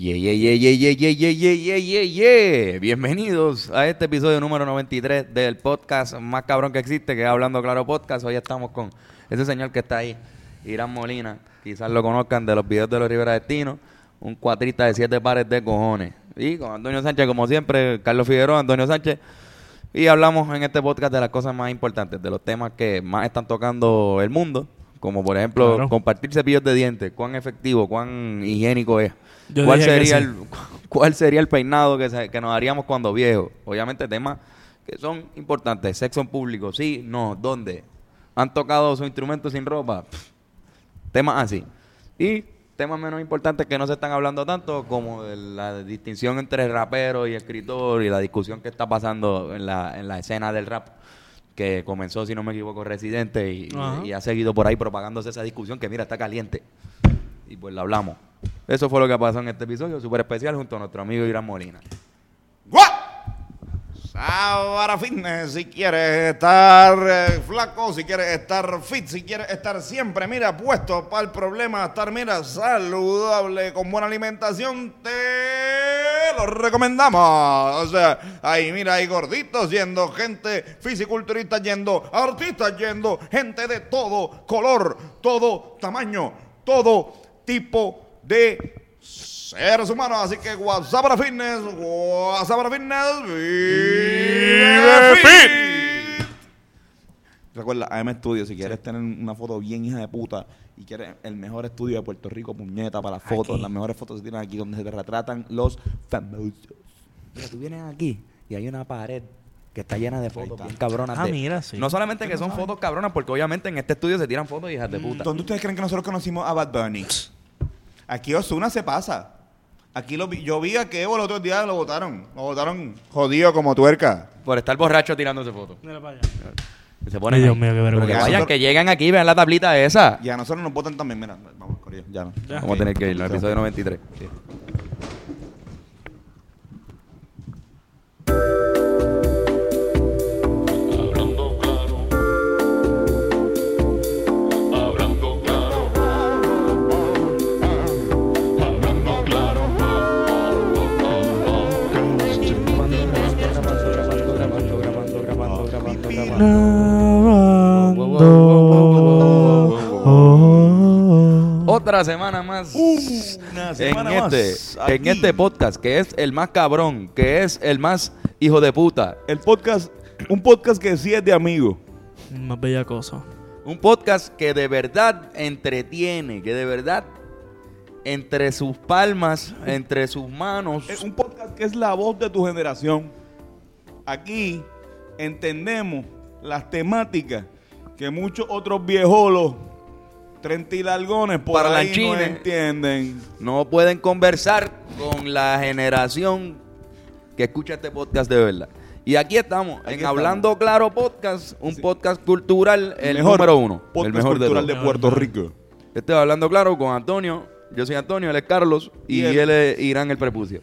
Yeah, yeah, yeah, yeah, yeah, yeah, yeah, yeah, yeah, yeah, yeah. Bienvenidos a este episodio número 93 del podcast más cabrón que existe, que es Hablando Claro Podcast. Hoy estamos con ese señor que está ahí, Irán Molina. Quizás lo conozcan de los videos de los Rivera Destino. Un cuatrista de siete pares de cojones. Y con Antonio Sánchez, como siempre, Carlos Figueroa, Antonio Sánchez. Y hablamos en este podcast de las cosas más importantes, de los temas que más están tocando el mundo. Como por ejemplo, Claro. compartir cepillos de dientes. Cuán efectivo, cuán higiénico es. Yo ¿Cuál sería, sí. el, ¿Cuál sería el peinado que, se- que nos haríamos cuando viejos? Obviamente temas que son importantes. Sexo en público, sí, no, ¿dónde? ¿Han tocado su instrumento sin ropa? Pff, temas así. Y temas menos importantes que no se están hablando tanto, como la distinción entre rapero y escritor y la discusión que está pasando en la, en la escena del rap, que comenzó, si no me equivoco, Residente y ha seguido por ahí propagándose esa discusión que, mira, está caliente. Y pues la hablamos. Eso fue lo que pasó en este episodio, súper especial, junto a nuestro amigo Irán Molina. ¡Guau! Sabara Fitness, si quieres estar eh, flaco, si quieres estar fit, si quieres estar siempre, mira, puesto para el problema, estar, mira, saludable, con buena alimentación, te lo recomendamos. O sea, ahí, mira, hay gorditos yendo, gente fisiculturista yendo, artistas yendo, gente de todo color, todo tamaño, todo tipo de seres humanos. Así que WhatsApp para Fitness, WhatsApp para Fitness, vive fit. Recuerda, AM Studio, si quieres tener una foto bien hija de puta y quieres el mejor estudio de Puerto Rico, puñeta, para las fotos, Aquí. las mejores fotos se tienen aquí donde se te retratan los famosos. Mira, tú vienes aquí y hay una pared que está llena de fotos bien cabronas. Ah, de- mira, sí. No solamente que son fotos cabronas, porque obviamente en este estudio se tiran fotos hijas de puta. ¿Dónde ustedes creen que nosotros conocimos a Bad Bunny? Aquí Osuna se pasa. Aquí lo vi- yo vi a que Evo el otro día lo votaron. Lo votaron jodido como tuerca. Por estar borracho tirándose fotos. Mira para allá. Se ponen Ay, Dios ahí. mío, qué Pero que vergüenza. vayan, Nosotros- que lleguen aquí vean la tablita esa. Y a nosotros nos votan también. Mira, vamos, Corillo, ya no. Ya. Vamos a tener que ir al episodio 93. Hablando Otra semana más Una en, semana este, más, en este podcast, que es el más cabrón, que es el más hijo de puta. El podcast, un podcast que sí es de amigos. Más bella cosa. Un podcast que de verdad entretiene, que de verdad entre sus palmas, entre sus manos, Es un podcast que es la voz de tu generación. Aquí entendemos las temáticas que muchos otros viejolos, trentilargones por ahí no entienden. no pueden conversar con la generación que escucha este podcast de verdad. Y aquí estamos, Aquí en estamos. Hablando Claro Podcast, un Sí. podcast cultural, el mejor número uno. Podcast el mejor cultural de de, todos. Puerto Rico. Estoy hablando claro con Antonio. Yo soy Antonio, él es Carlos y, Y él- él es Irán el prepucio.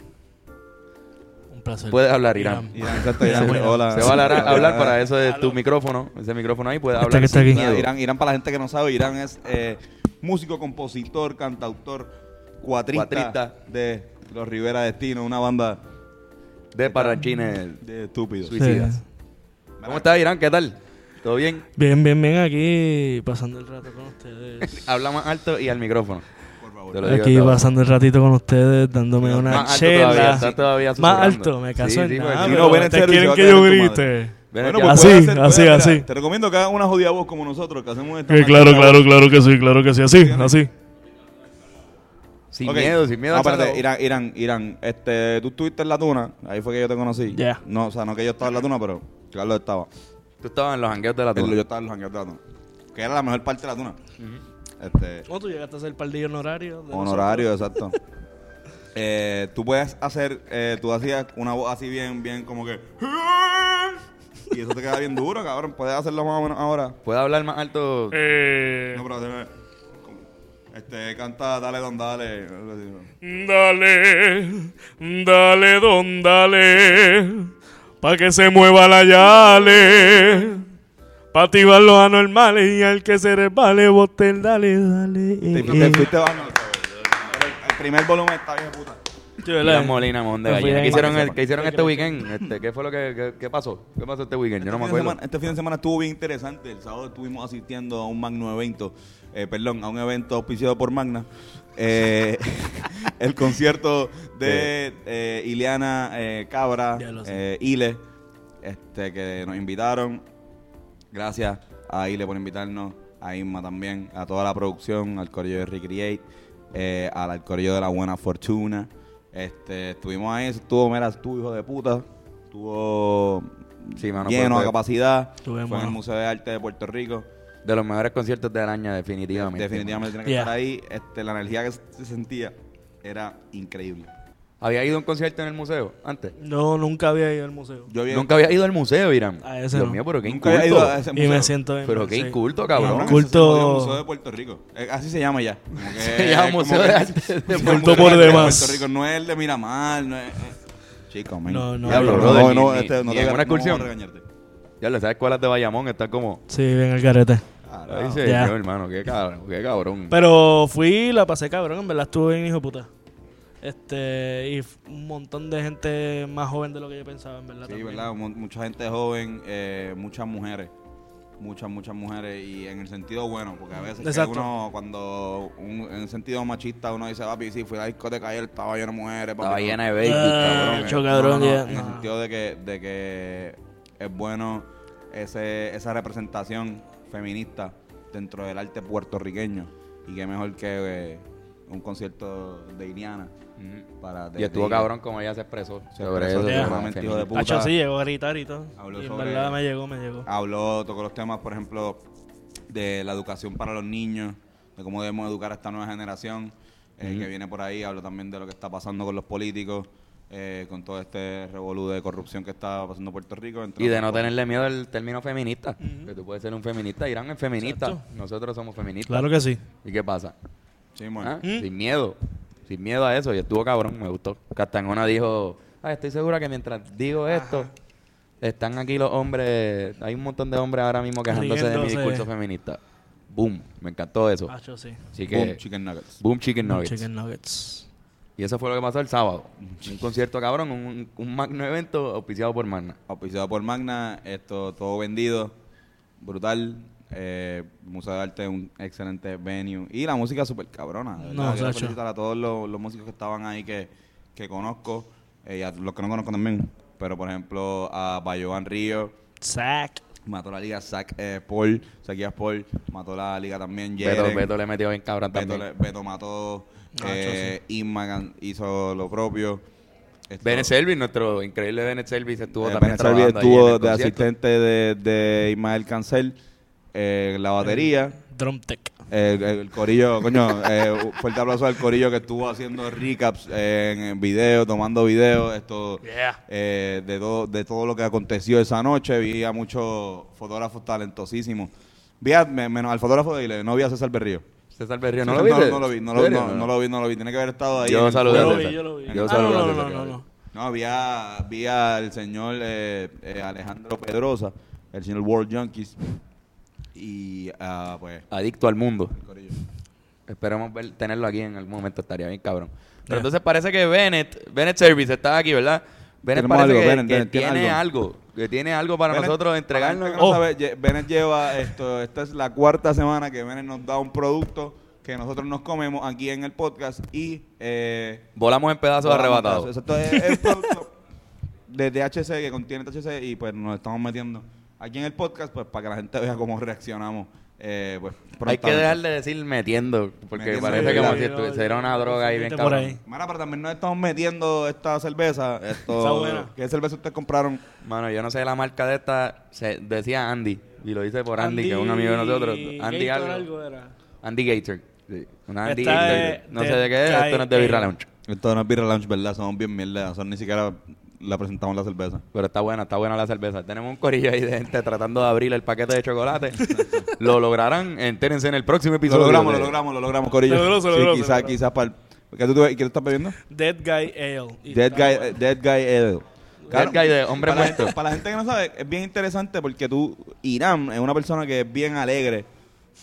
Placer. Puedes hablar, Irán. Irán, exacto, Irán, Sí. hola. Se va a hablar, a hablar para eso de tu micrófono. Ese micrófono ahí puede Este hablar. que está sin aquí. miedo. Irán, Irán, para la gente que no sabe, Irán es eh, músico, compositor, cantautor, cuatrista, Cuatrista. de Los Rivera Destino, una banda De parranchines de estúpidos. suicidas. Sí. ¿Cómo estás, Irán? ¿Qué tal? ¿Todo bien? Bien, bien, bien. Aquí pasando el rato con ustedes. Habla más alto y al micrófono. Aquí pasando el ratito con ustedes, dándome una Más alto chela. todavía, estás todavía Más alto, me caso Sí, en sí, nada. no, ven ustedes quieren que yo grite. Bueno, pues Así, hacer- así, así. mira, Te recomiendo que hagas una jodida voz como nosotros, que hacemos esta Sí, claro, claro, claro que sí, claro que sí. Así, así. Sin Ok. miedo, sin miedo. No, espérate, saco. Irán, Irán, Irán, este, tú estuviste en la tuna, ahí fue que yo te conocí. Ya. No, o sea, no que yo estaba en la tuna, pero Carlos estaba. Tú estabas en los jangueos de la tuna. Yo estaba en los jangueos de la tuna. Que era la mejor parte de la tuna. Este, ¿Cómo tú llegaste a ser pardillo honorario? de honorario, exacto. Eh, tú puedes hacer, eh, tú hacías una voz así bien, bien como que... Y eso te queda bien duro, cabrón. Puedes hacerlo más o menos ahora. ¿Puedes hablar más alto? Eh, No, pero como- Este, canta Dale Don Dale. Dale, dale, don, dale, pa' que se mueva la yale, pa' activar los anormales y al que se resbale, bote el dale, dale. Te, eh, te fuiste bajando. El, el primer volumen está bien, puta. Irán Molina, Mojón de Me Gallina. ¿Qué hicieron, el- qué hicieron ¿Qué este weekend? Este, ¿Qué fue lo que qué, qué pasó? ¿Qué pasó este weekend? Yo no me Este fin de acuerdo. semana- este fin de semana estuvo bien interesante. El sábado estuvimos asistiendo a un magno evento, eh, perdón, a un evento auspiciado por Magna. Eh, el concierto de eh, Ileana eh, Cabra, eh, Ile, este, que nos invitaron. Gracias a Ile por invitarnos, a Isma también, a toda la producción, al corillo de Recreate, eh, al, corillo de La Buena Fortuna. Este, estuvimos ahí, estuvo, mira, estuvo hijo de puta, estuvo Sí, mano, lleno a capacidad. Estuvimos. Fue en el Museo de Arte de Puerto Rico. De los mejores conciertos del año, definitivamente. Definitivamente tiene que Yeah. estar ahí. Este, la energía que se sentía era increíble. ¿Había ido a un concierto en el museo antes? No, nunca había ido al museo. Yo Nunca había ido al museo, Irán. A ese Dios no. mío, pero qué nunca había ido inculto. a ese Y museo. me siento bien. Pero qué sí. inculto, Cabrón, cabrón. ese Culto- se jodió Museo de Puerto Rico. Eh, así se llama ya. Como que- Se llama es como Museo que- de Arte de Puerto por Arte de demás. Puerto Rico no es el de Miramar, no es... eh. Chico, man. No, no, Diablo, no, brother, no, ni- no, ni- este, no ni te en voy una no a excursión. regañarte. Ya lo sabes, escuelas de Bayamón están como. Sí, bien el carete. Carajo. Ahí se Ya. hermano, qué cabrón, qué cabrón. Pero fui y la pasé cabrón, en verdad estuve bien hijo de puta. Este, y un montón de gente más joven de lo que yo pensaba, en verdad. Sí, también. verdad, mu- mucha gente joven, eh, muchas mujeres, muchas, muchas mujeres, y en el sentido bueno, porque a veces que uno, cuando un- en el sentido machista, uno dice, papi, sí, fui a la discoteca ayer, estaba lleno de mujeres, papi, Estaba no". llena de baby, Ah, cabrón. Mucho cabrón, No, no, ya. En el sentido de que, de que es bueno ese, esa representación feminista dentro del arte puertorriqueño, y qué mejor que eh, un concierto de Iliana. Para Y estuvo cabrón como ella se expresó Se sobre expresó eso. sobre hijo de puta. Hacho, sí, llegó a gritar y todo. Habló y en sobre- verdad me llegó, me llegó. Habló, tocó los temas, por ejemplo, de la educación para los niños, de cómo debemos educar a esta nueva generación eh, que viene por ahí. Habló también de lo que está pasando con los políticos, eh, con todo este revolú de corrupción que está pasando en Puerto Rico. Y de no tenerle miedo al término feminista. Que tú puedes ser un feminista. Irán es feminista. Exacto. Nosotros somos feministas. Claro que sí. ¿Y qué pasa? Sí, bueno. ¿Ah? Sin miedo. Sin miedo a eso. Y estuvo cabrón, me gustó. Una dijo, "Ay, estoy segura que mientras digo esto, están aquí los hombres, hay un montón de hombres ahora mismo quejándose de mi discurso feminista. Boom, me encantó eso. Hacho, sí. Así que, Boom, boom, chicken nuggets. chicken nuggets. Chicken nuggets. Y eso fue lo que pasó el sábado. Un concierto cabrón, un, un magno evento auspiciado por Magna. Auspiciado por Magna, esto todo vendido, brutal. Eh, Museo de Arte, un excelente venue. Y la música súper cabrona. de No. Quiero felicitar a todos los, los músicos que estaban ahí que, que conozco. eh, y a los que no conozco también. Pero, por ejemplo, a Bayoan Río. Sack. Mató la liga Zach eh, Paul. Zaquías Paul. Mató la liga también Beto, Jeren. Beto le metió bien cabrón Beto, también. le- Beto mató. Nacho, Eh, gan- hizo lo propio. Bennett Selvis, nuestro increíble Bennett Selvis estuvo eh, también ahí en estuvo de concierto. asistente de, de Ismael Cancel eh, la batería. Drum tech. El, el corillo, coño, eh, fuerte aplauso al corillo que estuvo haciendo recaps eh, en, en video, tomando videos, esto Yeah. eh, de, todo, de todo lo que aconteció esa noche. Vi a muchos fotógrafos talentosísimos. Vi a, me- menos al fotógrafo de Ile, no vi a César Berrío. César Berrío, ¿no lo viste? No, lo vi, no lo, ¿Serio? no, no lo vi, no lo vi. Tiene que haber estado ahí. Yo saludé Yo lo vi, yo lo vi. Yo Ah, saludé no, no, no, no, no. No, vi, a- vi al señor eh, eh, Alejandro Pedrosa, el señor World Junkies. Y ah, pues, Adicto al mundo. Esperemos ver- tenerlo aquí en algún momento, estaría bien cabrón. Pero entonces parece que Bennett, Bennett Service está aquí, ¿verdad? Bennett Tenemos parece algo, que, Bennett, que Bennett, tiene tiene algo. algo. que tiene algo para Bennett- nosotros entregarnos. no Oh. sabe, Bennett lleva esto, esta es la cuarta semana que Bennett nos da un producto que nosotros nos comemos aquí en el podcast y eh, Volamos en pedazos arrebatados. Esto es el producto de THC que contiene THC y pues nos estamos metiendo aquí en el podcast pues para que la gente vea cómo reaccionamos. Eh, pues, Hay que dejar de decir metiendo, porque Metiendo, parece sí, como si estuviera una droga ahí bien por cabrón. ahí. Mara, pero también nos estamos metiendo esta cerveza. Esto. ¿Qué cerveza ustedes compraron? Mano, yo no sé la marca de esta, se decía Andy, y lo dice por Andy, que es un amigo de nosotros. Andy Gator algo. era. Andy Gator. Sí, Una Andy Gator. No de sé de qué es, esto no es de Birra Lounge. Esto no es Birra Lounge, ¿verdad? Somos bien mierda. Son ni siquiera la presentamos la cerveza. Pero está buena, está buena la cerveza. Tenemos un corillo ahí de gente tratando de abrir el paquete de chocolate. lo lograrán, entérense en el próximo Lo episodio. logramos, de- lo logramos, lo logramos, Corillo. Logró, logró, se quizás, quizás para el... ¿Qué tú, qué tú estás bebiendo? Dead Guy Ale. Dead Guy, bueno. Dead Guy Ale. Dead Guy de hombre para, la muerto. gente- para la gente que no sabe, es bien interesante porque tú, Irán, es una persona que es bien alegre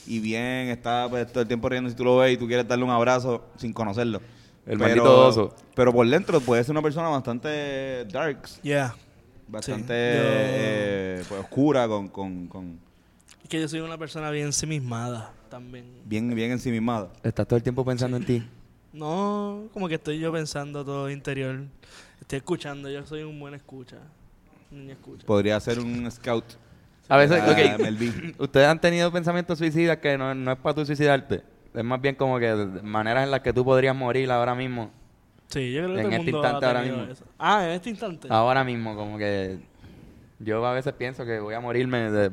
y bien, está pues, todo el tiempo riendo si tú lo ves y tú quieres darle un abrazo sin conocerlo. El Pero- maldito oso. Pero por dentro puede ser una persona bastante darks, Yeah. bastante Sí, eh, pues, oscura, con, con, con Es que yo soy una persona bien ensimismada también. bien, bien ensimismada. Estás todo el tiempo pensando en ti. No, como que estoy yo pensando todo interior. Estoy escuchando, yo soy un buen escucha. Niña escucha. Podría ser un scout. A veces, ok, Mel B. ustedes han tenido pensamientos suicidas que no, no es para tú suicidarte. Es más bien como que maneras en las que tú podrías morir ahora mismo. Sí, yo creo que En todo este mundo instante ahora mismo. eso. Ah, en este instante. Ahora mismo, como que yo a veces pienso que voy a morirme de...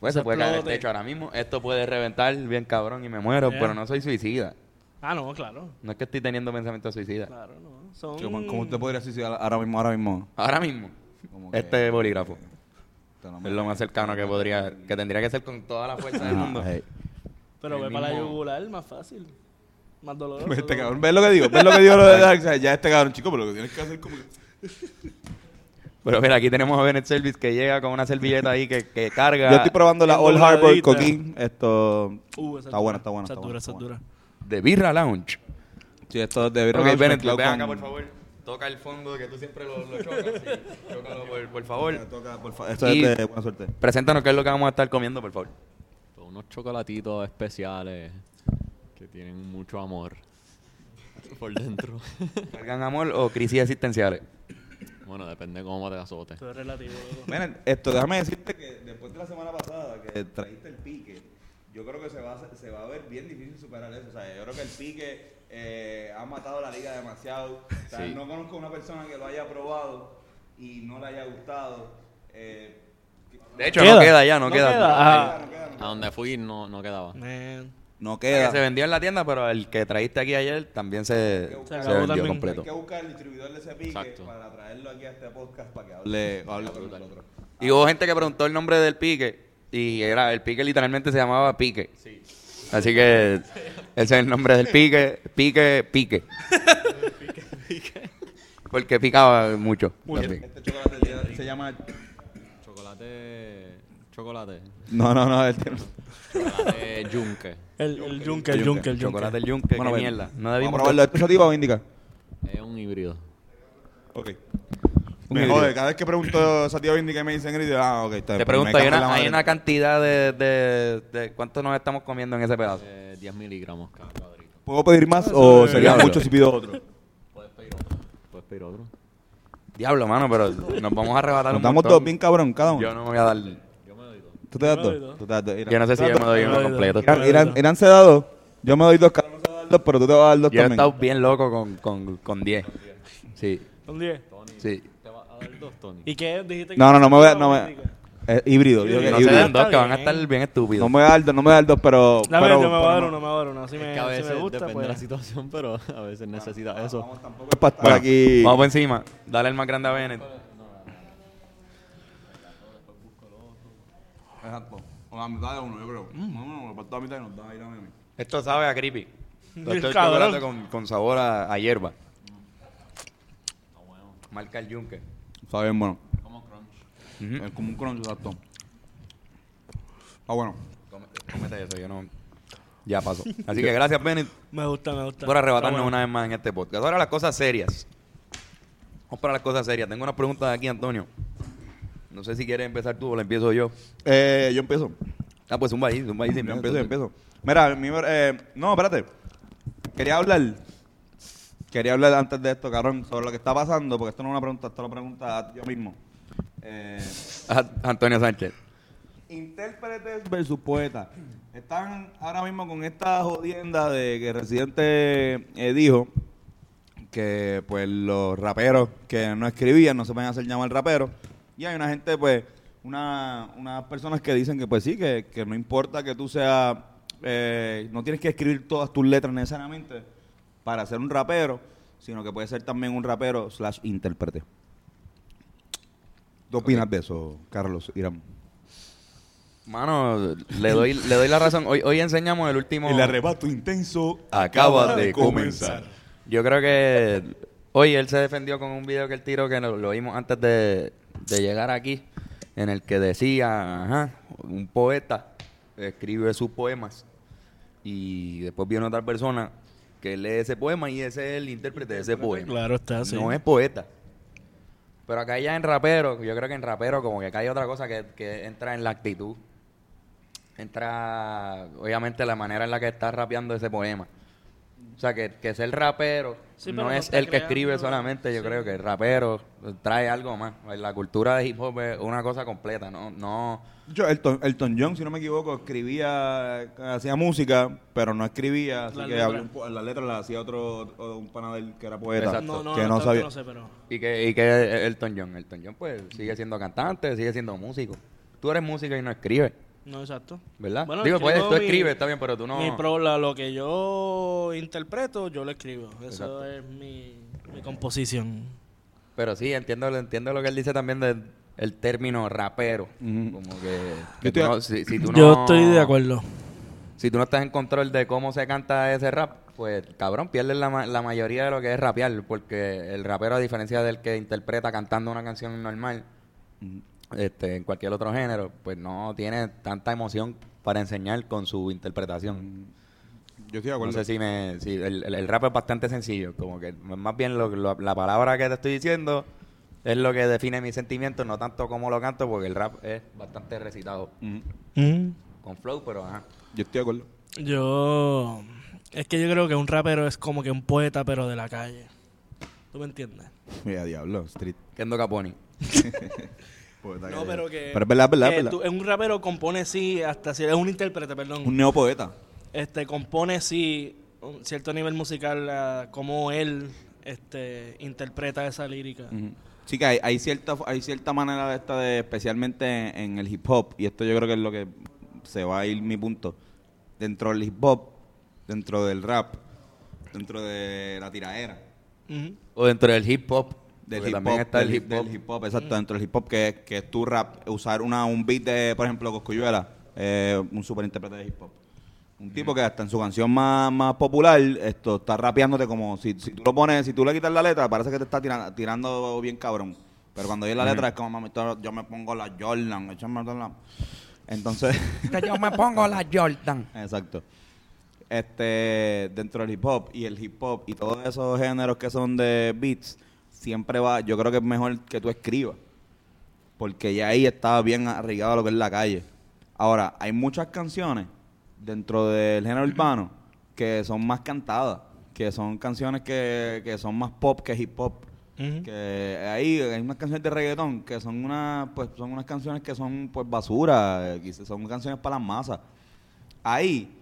Pues se Se puede caer el techo ahora mismo. Esto puede reventar bien cabrón y me muero, Yeah. pero no soy suicida. Ah, no, claro. No es que estoy teniendo pensamientos suicidas. Claro, no. Son... ¿Cómo, te podrías suicidar ahora mismo? Ahora mismo? Ahora mismo. Como Este bolígrafo. Es lo más cercano que podría... Que tendría que ser con toda la fuerza del mundo. hey. Pero ve para la yugular, más fácil. Más doloroso. Este cabrón, ¿ves lo que digo? ¿Ves lo que digo lo de Darkseid? Ya este cabrón, chico, pero lo que tienes que hacer es como que... Pero mira, aquí tenemos a Bennett Service que llega con una servilleta ahí que, que carga. Yo estoy probando la All Harbor. Coquín. Esto... Uh, Está es buena, está buena, está es dura, está. De Birra Lounge. Sí, esto es de Ok, Birra Bennett, mezclado ven con- acá, por favor. Toca el fondo que tú siempre lo, lo chocas. sí. Chócalo, por, por favor. Toca, por fa- Esto Y- es de buena suerte. Preséntanos qué es lo que vamos a estar comiendo, por favor. Unos chocolatitos especiales que tienen mucho amor por dentro. ¿Cargan amor o crisis existenciales? bueno, depende cómo te azotes. Todo es relativo. Bennett, esto, déjame decirte que después de la semana pasada que trajiste el pique, yo creo que se va, a, hacer- se va a ver bien difícil superar eso. O sea, yo creo que el pique eh, ha matado la liga demasiado. O sea, Sí. no conozco una persona que lo haya probado y no le haya gustado. Eh, De hecho, Queda. no queda ya, no, No queda. queda. no Ah. queda, queda, A queda. donde fui no, no quedaba. Man. No Que se queda. vendió en la tienda, pero el que trajiste aquí ayer también se, Se vendió también. completo. Hay que buscar el distribuidor de ese pique Exacto. para traerlo aquí a este podcast para que hable, hable con nosotros. Y hubo gente que preguntó el nombre del pique y era el pique literalmente se llamaba pique. Así que ese es el nombre del pique, pique, pique. Porque picaba mucho. Este chocolate se llama... Chocolate. No, no, no. Este... Chocolate yunque. El, el yunque, el yunque, el yunque. Chocolate el yunque, Bueno, qué ven. mierda. No Vamos a debimos probarlo. ¿Esto es sativa o indica? Es un híbrido. Ok. Un Me híbrido. jode, cada vez que pregunto sativa o indica me dicen híbrido, ah, ok, está bien. Te pero pregunto, me ¿hay cago en la una, hay madre. una cantidad de, de, de cuánto nos estamos comiendo en ese pedazo? Eh, 10 miligramos cada cuadrito. ¿Puedo pedir más o sería Diablo. mucho si pido otro? Puedes pedir otro. Puedes pedir otro. Diablo, mano, pero nos vamos a arrebatar Nos un damos montón. dos bien cabrón cada uno. Yo no me voy a dar... Yo me doy dos. ¿Tú te das dos? dos. Tú te das dos. Irán. Yo no sé si yo me doy uno completo. Irán, Irán, Irán se da dos. Yo me doy dos, cada uno se da dos, pero tú te vas a dar dos Yo he también. estado bien loco con, con, con 10. Sí, ¿Son 10? Tony. sí. ¿Te vas a dar dos, Tony? ¿Y qué dijiste? que No, no, no me voy a... No indica? me, eh, híbrido, digo que No Híbrido. se híbrido. den dos, que van a estar bien. estúpidos. No me voy a dar dos, no me voy a dar dos, pero... Dame, pero yo me voy a dar pero uno, me voy a dar uno. Si me, Es que a veces si me gusta, depende pues. de la situación, pero a veces necesita eso. Vamos, tampoco es para estar Bueno, aquí... Vamos por encima. Dale el más grande a Bennett. Exacto. O la mitad de uno, yo creo. No, no, no, para toda la mitad y nos da Irán a mí. Esto sabe a creepy. Esto es chocolate con, con sabor a, a hierba. Marca el yunque. Está bien bueno. Como crunch. Ujú. Es como un crunch, exacto. Ah, bueno. Cómete- Cómete eso, yo no... Ya pasó. Así que gracias, Bennett, Me gusta, me gusta. por arrebatarnos Está bueno. una vez más en este podcast. Ahora las cosas serias. Vamos para las cosas serias. Tengo una pregunta de aquí, Antonio. No sé si quieres empezar tú o la empiezo yo. Eh, yo empiezo. Ah, pues un país, un país. yo empiezo, yo empiezo. Mira, mi, eh, no, espérate. Quería hablar. Quería hablar antes de esto, cabrón, sobre lo que está pasando, porque esto no es una pregunta, esto es una pregunta a yo mismo. Eh, Antonio Sánchez. intérpretes versus poetas. Están ahora mismo con esta jodienda de que Residente eh, dijo que pues los raperos que no escribían no se pueden hacer llamar raperos. Y hay una gente, pues, una, unas personas que dicen que pues sí, que, que no importa que tú seas, eh, no tienes que escribir todas tus letras necesariamente para ser un rapero, sino que puedes ser también un rapero slash intérprete. ¿Qué opinas de eso, Carlos Irán? Mano, le doy, le doy la razón. Hoy, hoy enseñamos el último... El arrebato intenso acaba de comenzar. Yo creo que hoy él se defendió con un video que él tiró que lo, lo vimos antes de, de llegar aquí, en el que decía, ajá, un poeta escribe sus poemas y después viene otra persona que lee ese poema y ese es el intérprete de ese poema. Claro está, sí. No es poeta. Pero acá ya en rapero, yo creo que en rapero como que acá hay otra cosa que, que entra en la actitud. Entra, obviamente, la manera en la que está rapeando ese poema. O sea, que, que ser rapero Sí, no es el que escribe solamente. Yo sí. creo que el rapero trae algo más. La cultura de hip hop es una cosa completa, ¿no? no Yo, Elton, Elton John, si no me equivoco, escribía, hacía música, pero no escribía, así Las que las letras las hacía otro, otro- un panadero que era poeta, Exacto. No, no, que no, sabía. no sé, pero... Y que, y que Elton John. Elton John, pues, sigue siendo cantante, sigue siendo músico. Tú eres músico y no escribes, No, exacto. ¿verdad? Bueno, Digo, pues, tú mi- escribes, está bien, pero tú no... Mi pro, la- lo que yo interpreto, yo lo escribo. Eso Exacto. es mi, mi composición. Pero sí, entiendo, entiendo lo que él dice también del el término rapero. Como que, tú estoy- no- si, si tú no- Yo estoy de acuerdo. Si tú no estás en control de cómo se canta ese rap, pues cabrón, pierdes la, la mayoría de lo que es rapear. Porque el rapero, a diferencia del que interpreta cantando una canción normal, este, en cualquier otro género, pues no tiene tanta emoción para enseñar con su interpretación. Yo estoy de No acuerdo. sé si me. Si el, el- el rap es bastante sencillo. Como que más bien lo- lo- la palabra que te estoy diciendo es lo que define mis sentimientos, no tanto cómo lo canto, porque el rap es bastante recitado Ujú. con flow, pero ajá. Yo estoy de acuerdo. Yo... Es que yo creo que un rapero es como que un poeta, pero de la calle. ¿Tú me entiendes? Mira, diablo, street. Kendo Caponi. Poeta No, pero que... Pero es verdad, es verdad, que es verdad. tú- un rapero compone sí, hasta si es un intérprete, perdón. Un neopoeta. este compone sí un cierto nivel musical ah, como él este interpreta esa lírica. Ujú. Sí que hay, hay cierta hay cierta manera de esta de especialmente en el hip hop y esto yo creo que es lo que se va a ir mi punto dentro del hip hop dentro del rap dentro de la tiraera Ujú. O dentro del hip hop. Del hip hop está del, el hip hop. del hip hop exacto dentro del hip hop que, es- que es tu rap usar una un beat de por ejemplo Coscuyuela eh, un super intérprete de hip hop un tipo que hasta en su canción más, más popular esto está rapeándote como si, si tú lo pones si tú le quitas la letra parece que te está tirando, tirando bien cabrón pero cuando oye la letra es como mami yo me pongo la Jordan échame la-". entonces yo me pongo la Jordan. Exacto. Este, dentro del hip hop y el hip hop y todos esos géneros que son de beats, siempre va, yo creo que es mejor que tú escribas. Porque ya ahí está bien arraigado lo que es la calle. Ahora, hay muchas canciones dentro del género urbano que son más cantadas, que son canciones que, que son más pop que hip hop. Que ahí hay unas canciones de reggaetón que son unas, pues son unas canciones que son pues basura, son canciones para las masas. Ahí,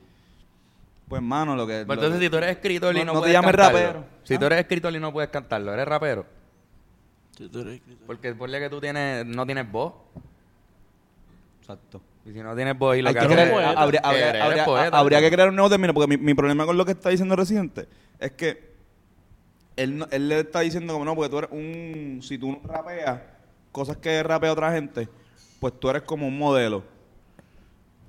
pues mano, lo que. Pero lo entonces, que- si tú eres escritor y No- no, no te puedes llames cantarlo, rapero. Si ¿Ah? tú eres escritor y no puedes cantarlo, ¿eres rapero? Sí, tú eres escritor. Porque ponle que tú tienes, no tienes voz. Exacto. Y si no tienes voz y lo Hay que que haces habría, habría- eres habría- poeta. habría que crear un nuevo término, porque mi, mi problema con lo que está diciendo Residente es que él, no- él le está diciendo como no, porque tú eres un. Si tú no rapeas cosas que rapea otra gente, pues tú eres como un modelo.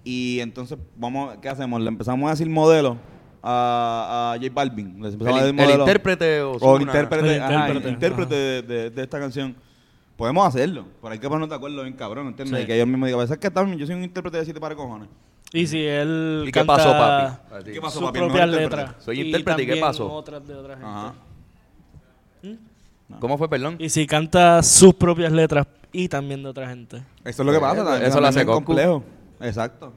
Y entonces, vamos, ¿qué hacemos? Le empezamos a decir modelo a, a J Balvin. Le empezamos a El, decir el modelo. intérprete o, O intérprete, El ajá, intérprete, intérprete ajá. de, de- de esta canción. Podemos hacerlo, pero hay que ponernos de acuerdo bien cabrón, ¿entiendes? Sí. Y que ellos mismos digan, ¿sabes qué también? Yo soy un intérprete de siete pares de cojones. Y si él ¿Y qué pasó, papi? A. ¿Qué pasó, sus papi? El propias mejor letras. intérprete. Soy intérprete, ¿y qué pasó? otras de otra gente. Ajá. ¿Cómo fue, perdón? Y si canta sus propias letras y también de otra gente. Eso es lo que pasa. Eso- también- eso lo hace complejo. Exacto.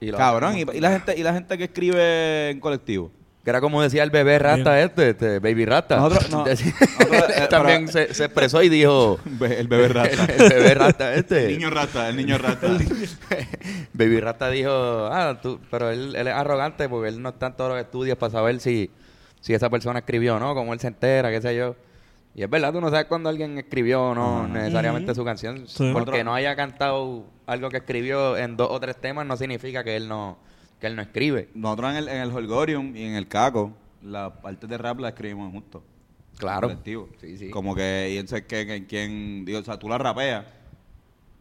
Y lo- Cabrón, y, y la gente y la gente que escribe en colectivo. Que era como decía el bebé rata este, este, baby rata. Nosotros- no, Decía- nosotros, eh, también se expresó y dijo... El bebé rata. el bebé rata este. El niño rata, el niño rata. Baby Rata dijo, ah, tú, pero él, él es arrogante porque él no está en todos los estudios para saber si, si esa persona escribió o no, cómo él se entera, qué sé yo. Y es verdad, tú no sabes cuándo alguien escribió o no necesariamente su canción. Sí. Porque no haya cantado algo que escribió en dos o tres temas no significa que él no, que él no escribe. Nosotros en el, en el Holgorium y en el Caco, las partes de rap las escribimos juntos. Claro. colectivo. Sí, sí. Como que, y entonces que, que quien, digo, o sea, tú la rapeas,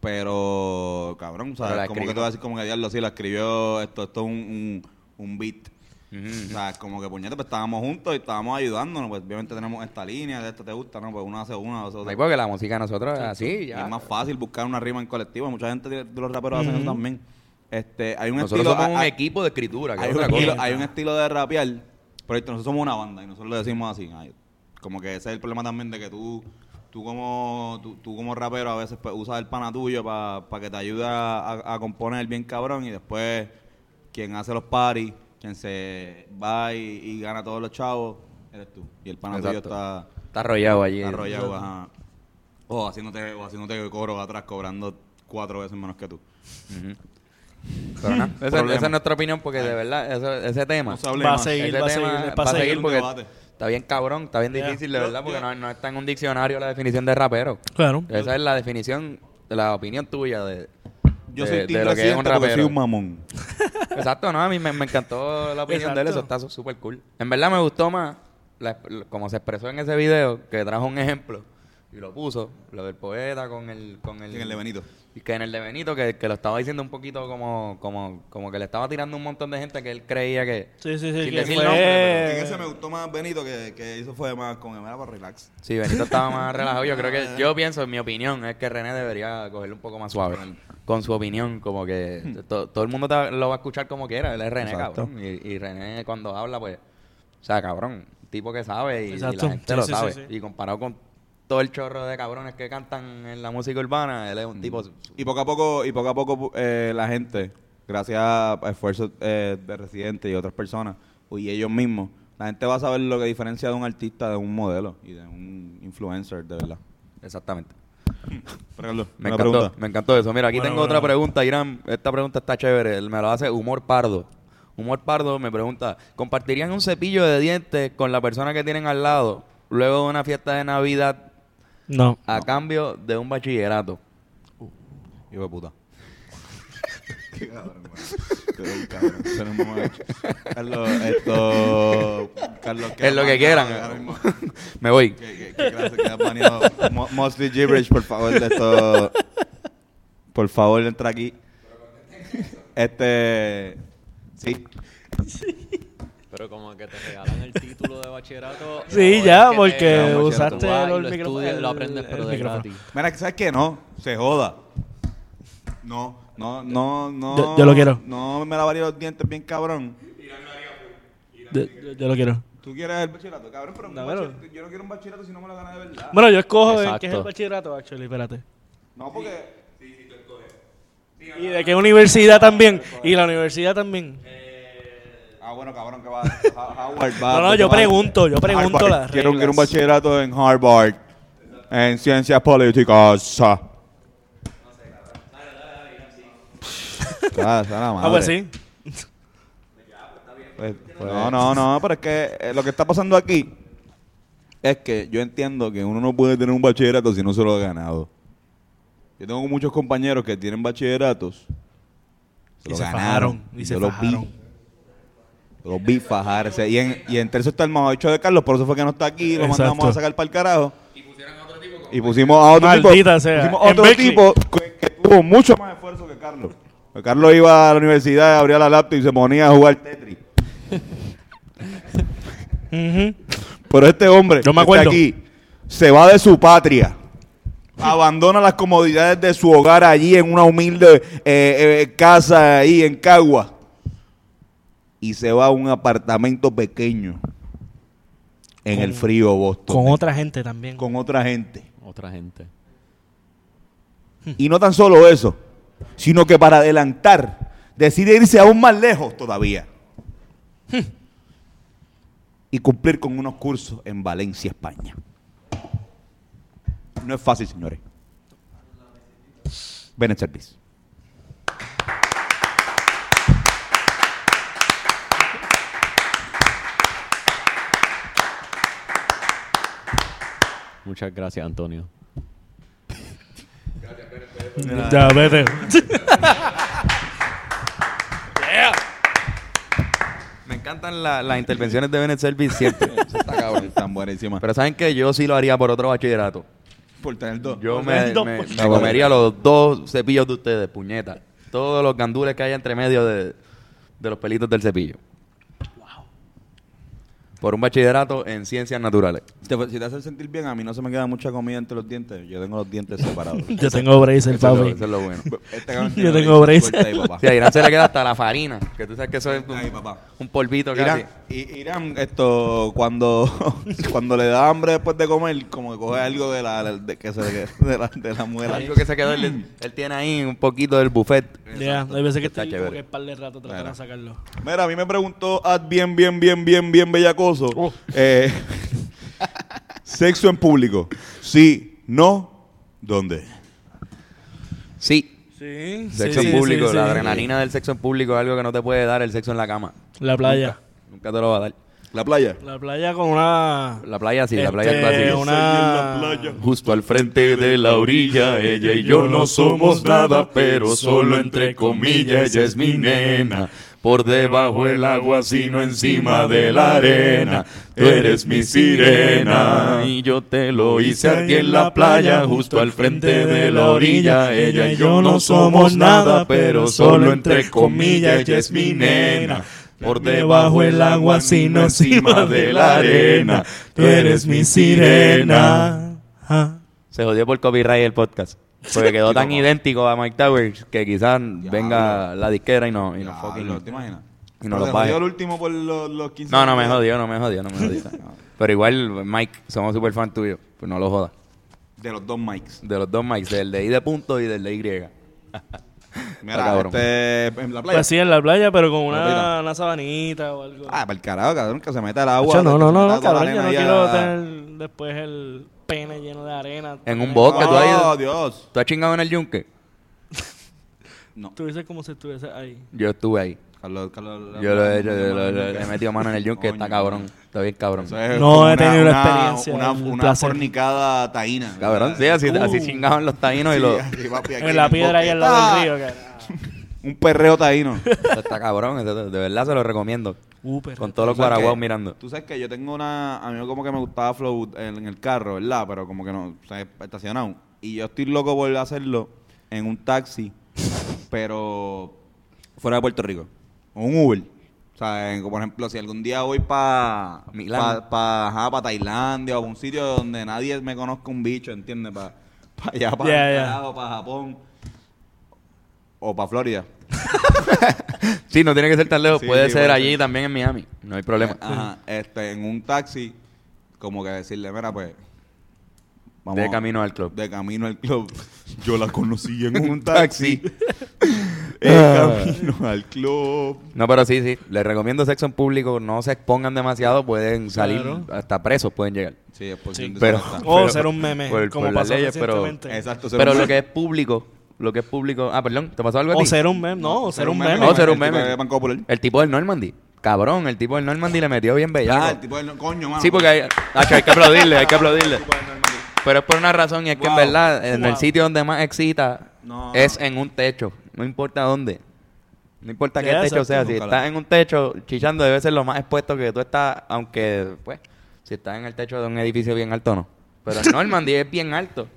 pero, cabrón, o sea, como que tú vas a decir como que diablo, sí, la escribió, esto, esto es un, un, un beat. O sea, como que puñete, pues estábamos juntos y estábamos ayudándonos, pues obviamente tenemos esta línea, de esta te gusta, ¿no? Pues uno hace una, dos, y porque la música de nosotros es así, Y ya. es más fácil buscar una rima en colectivo, mucha gente de, los raperos hacen eso también. Este, hay un Nosotros estilo, somos hay- un hay- equipo de escritura, que hay es un, estilo, hay un estilo de rapear Proyecto, nosotros somos una banda y nosotros lo decimos así. ay, como que ese es el problema también de que tú, tú como tú, tú como rapero a veces pues, usas el pana tuyo para que te ayude a, a componer bien cabrón y después quien hace los parties, quien se va y, y gana todos los chavos, eres tú. Y el pana tuyo está, Está arrollado allí. está arrollado, ajá. O haciéndote, o haciéndote coro atrás, cobrando cuatro veces menos que tú. Pero esa, es nuestra opinión porque de verdad ese, ese tema, No Va a seguir, ese va a tema seguir, va a seguir un porque debate. está bien cabrón, está bien difícil de Yo- verdad porque yo- no, no está en un diccionario la definición de rapero. Claro. Esa es la definición, de la opinión tuya de, Yo soy de team lo que es un Residente porque soy un mamón. Exacto, no, a mí me, me encantó la opinión de él, eso está súper cool. En verdad me gustó más la- como se expresó en ese video, que trajo un ejemplo y lo puso, lo del poeta con el... Con el, En el de Benito. Y que en el de Benito, que, que lo estaba diciendo un poquito como, como, como que le estaba tirando un montón de gente que él creía que... Sí, sí, sí. Sin que decir fue- nombre, En ese me gustó más Benito que, que hizo fue más con el para relax. Sí, Benito estaba más relajado. Yo creo que, yo pienso, en mi opinión, es que René debería cogerlo un poco más suave. Con su opinión, como que to- todo el mundo te- lo va a escuchar como quiera. Él es René, Exacto. cabrón. Y, y René cuando habla, pues, o sea, cabrón, tipo que sabe y, y Exacto. la gente Sí, lo sí, sabe. sí, sí. Y comparado con todo el chorro de cabrones que cantan en la música urbana, él es un tipo... Y poco a poco, y poco a poco eh, la gente, gracias a esfuerzos eh, de Residente y otras personas, y ellos mismos, la gente va a saber lo que diferencia de un artista de un modelo y de un influencer, de verdad. Exactamente. Me una encantó, pregunta. me encantó eso. Mira, aquí Bueno, tengo bueno, otra bueno. pregunta, Irán. Esta pregunta está chévere. Él me lo hace Humor Pardo. Humor Pardo me pregunta, ¿compartirían un cepillo de dientes con la persona que tienen al lado luego de una fiesta de Navidad No. a cambio de un bachillerato? Hijo de puta. Qué cabrón. Carlos, esto... Carlos, Es lo que quieran. Me voy. ¿Qué, qué, qué clase quedas baneado? Mo- Mostly gibberish, por favor, de esto. Por favor, entra aquí. Este. Sí. Pero como que te regalan el título de bachillerato. Sí, ya, porque te- usaste tú el lo micrófono- estudias, el- lo aprendes, el pero de micrófono. gratis. Mira, ¿sabes qué? No, se joda. No, no, no, no. Yo- yo lo quiero. No me lavaría los dientes bien cabrón. Yo, yo- yo lo quiero. Tú quieres el bachillerato, cabrón, pero bachillerato- yo no quiero un bachillerato si no me lo gana de verdad. Bueno, yo escojo en qué es el Exacto. bachillerato, actually, espérate. No, porque. ¿Y de qué universidad también? Y la universidad también. Ah, bueno, cabrón, que va. Howard va. No, no, yo pregunto, yo pregunto las Quiero, quiero un bachillerato en Harvard. En ciencias políticas. Ah, Ah, pues sí. Pues, pues, no, no, no, pero es que eh, lo que está pasando aquí es que yo entiendo que uno no puede tener un bachillerato si no se lo ha ganado. Yo tengo muchos compañeros que tienen bachilleratos. Se Y lo se ganaron. fajaron, y se los fajaron. vi. Los vi fajarse. Y, en, y entre eso está el mamabicho de Carlos, por eso fue que no está aquí, lo Exacto. mandamos a sacar para el carajo. Y pusimos a otro tipo. Maldita sea, Pusimos a en otro Berkeley. tipo que, que tuvo mucho más esfuerzo que Carlos. Porque Carlos iba a la universidad, abría la laptop y se ponía a jugar Tetris. Pero este hombre Yo me que está aquí se va de su patria. Abandona las comodidades de su hogar allí en una humilde eh, eh, casa ahí en Cagua. Y se va a un apartamento pequeño en Con- el frío Boston. Con otra gente también. con otra gente. Otra gente. Y no tan solo eso, sino que para adelantar, decide irse aún más lejos todavía. y cumplir con unos cursos en Valencia, España. No es fácil, señores. Bennett Service. Muchas gracias, Antonio. Ya, vete. Me encantan la- las intervenciones de Bennett Service siempre. Eso está cabrón. Están buenísimas. Pero ¿saben que Yo sí lo haría por otro bachillerato. por tener dos. Yo me, dos, comería los dos cepillos de ustedes, puñeta. Todos los gandules que hay entre medio de, de los pelitos del cepillo. Por un bachillerato en ciencias naturales. Te- si te hace sentir bien, a mí no se me queda mucha comida entre los dientes. Yo tengo los dientes separados. Yo tengo bracer, Eso es, lo, papi. eso es lo bueno. Este cabrón Yo tiene tengo braces braces. sueltas ahí, papá. Sí, a Irán se le queda hasta la farina, que tú sabes que eso es un, Ahí, papá. un polvito casi. Irán, I- Irán, esto, cuando, cuando le da hambre después de comer, como que coge algo de la, de, que se, de la, de la muela. Algo que se quedó, él, él tiene ahí un poquito del buffet. Ya, hay veces que Está estoy como chévere. que un par de rato tratando Mira. de sacarlo. Mira, a mí me preguntó Ad bien, bien, bien, bien, bien Oh. eh, sexo en público. Sí, no, ¿dónde? Sí, Sí, sexo en público, la adrenalina del sexo en público es algo que no te puede dar el sexo en la cama. La playa. Nunca te lo va a dar. La playa. La playa con una... La playa sí, la playa es este, clásica. una... Justo al frente de la orilla, ella y yo no somos nada, pero solo entre comillas, ella es mi nena. Por debajo el agua, sino encima de la arena. Tú eres mi sirena. Y yo te lo hice aquí en la playa, justo al frente de la orilla. Ella y yo no somos nada, pero solo entre comillas, ella es mi nena. Por debajo el agua, sino encima de la arena. Tú eres mi sirena. Se jodió por copyright el podcast. Porque quedó tan idéntico a Mike Towers que quizás venga la disquera y no, y no fucking- Diablo, ¿Te imaginas? y no baje. jodió el último por los, los 15 No, no me jodió, no me jodió, no me jodió. Pero igual, Mike, somos súper fan tuyo. Pues no lo jodas. De los dos mics. De los dos Mikes, del de I de punto y del de Y. Mira, este, en la playa. Pues sí, en la playa, pero con una, una sabanita o algo. Ah, para el carajo, cabrón, que se meta el agua. No, no, no, no, cabrón, yo no quiero tener después el pene lleno de arena. En un bosque, tú has Oh, ido. Dios. ¿Tú has chingado en el yunque? No. Tú dices como si estuviese ahí. Yo estuve ahí. Carlos, Carlos, Yo lo he hecho, yo lo- lo- le he metido mano en el yunque, está cabrón. Está bien cabrón. Eso es No he tenido la una- experiencia, Una, el una placer. fornicada taína. Cabrón, sí, así, Uh. chingaban los taínos y los... En la piedra ahí al lado Ah, del río, cara. Un perreo taíno. Eso está cabrón, eso de verdad se lo recomiendo. Uh, Con todos los ¿Tú sabes guaraguaos que- mirando. Tú sabes que yo tengo una. A mí como que me gustaba Flow en, en el carro, ¿verdad? Pero como que no, o sea, estacionado. Y yo estoy loco por hacerlo en un taxi, pero fuera de Puerto Rico. O un Uber. O sea, en- por ejemplo, si algún día voy para Milán. pa, pa, Tailandia o un sitio donde nadie me conozca un bicho, ¿entiendes? Para allá, para Ya, ya. para Japón. O para Florida. Sí, no tiene que ser tan lejos. Sí, puede sí, ser puede allí ser. también en Miami. No hay problema. Ajá, este, en un taxi, como que decirle, mira, pues. De camino al club. De camino al club. Yo la conocí en un taxi. de camino al club. No, pero sí, sí. Les recomiendo sexo en público. No se expongan demasiado. Pueden salir Claro. hasta presos pueden llegar. Sí, es por Sí. ciento Pero- cincuenta. O Pero- ser un meme, por- como por las pasó leyes, pero- recientemente. Exacto. ser Pero un lo que es público, lo que es público... Ah, perdón, ¿te pasó algo a O ser un meme, no, o ser un meme. No, ser un El tipo meme. de Banco Popular. El tipo del Normandy. Cabrón, el tipo del Normandy le metió bien bellaco. Ah, el tipo del... Coño, mano. Sí, porque hay, Nacho, hay que aplaudirle, hay que aplaudirle. Pero es por una razón y es que en Wow. verdad, en el Wow. sitio donde más excita No. es en un techo. No importa dónde. No importa qué Ya, techo exacto. sea. Si Nunca estás en un techo, chichando debe ser lo más expuesto que tú estás, aunque, pues, si estás en el techo de un edificio bien alto, no. Pero el Normandy es bien alto.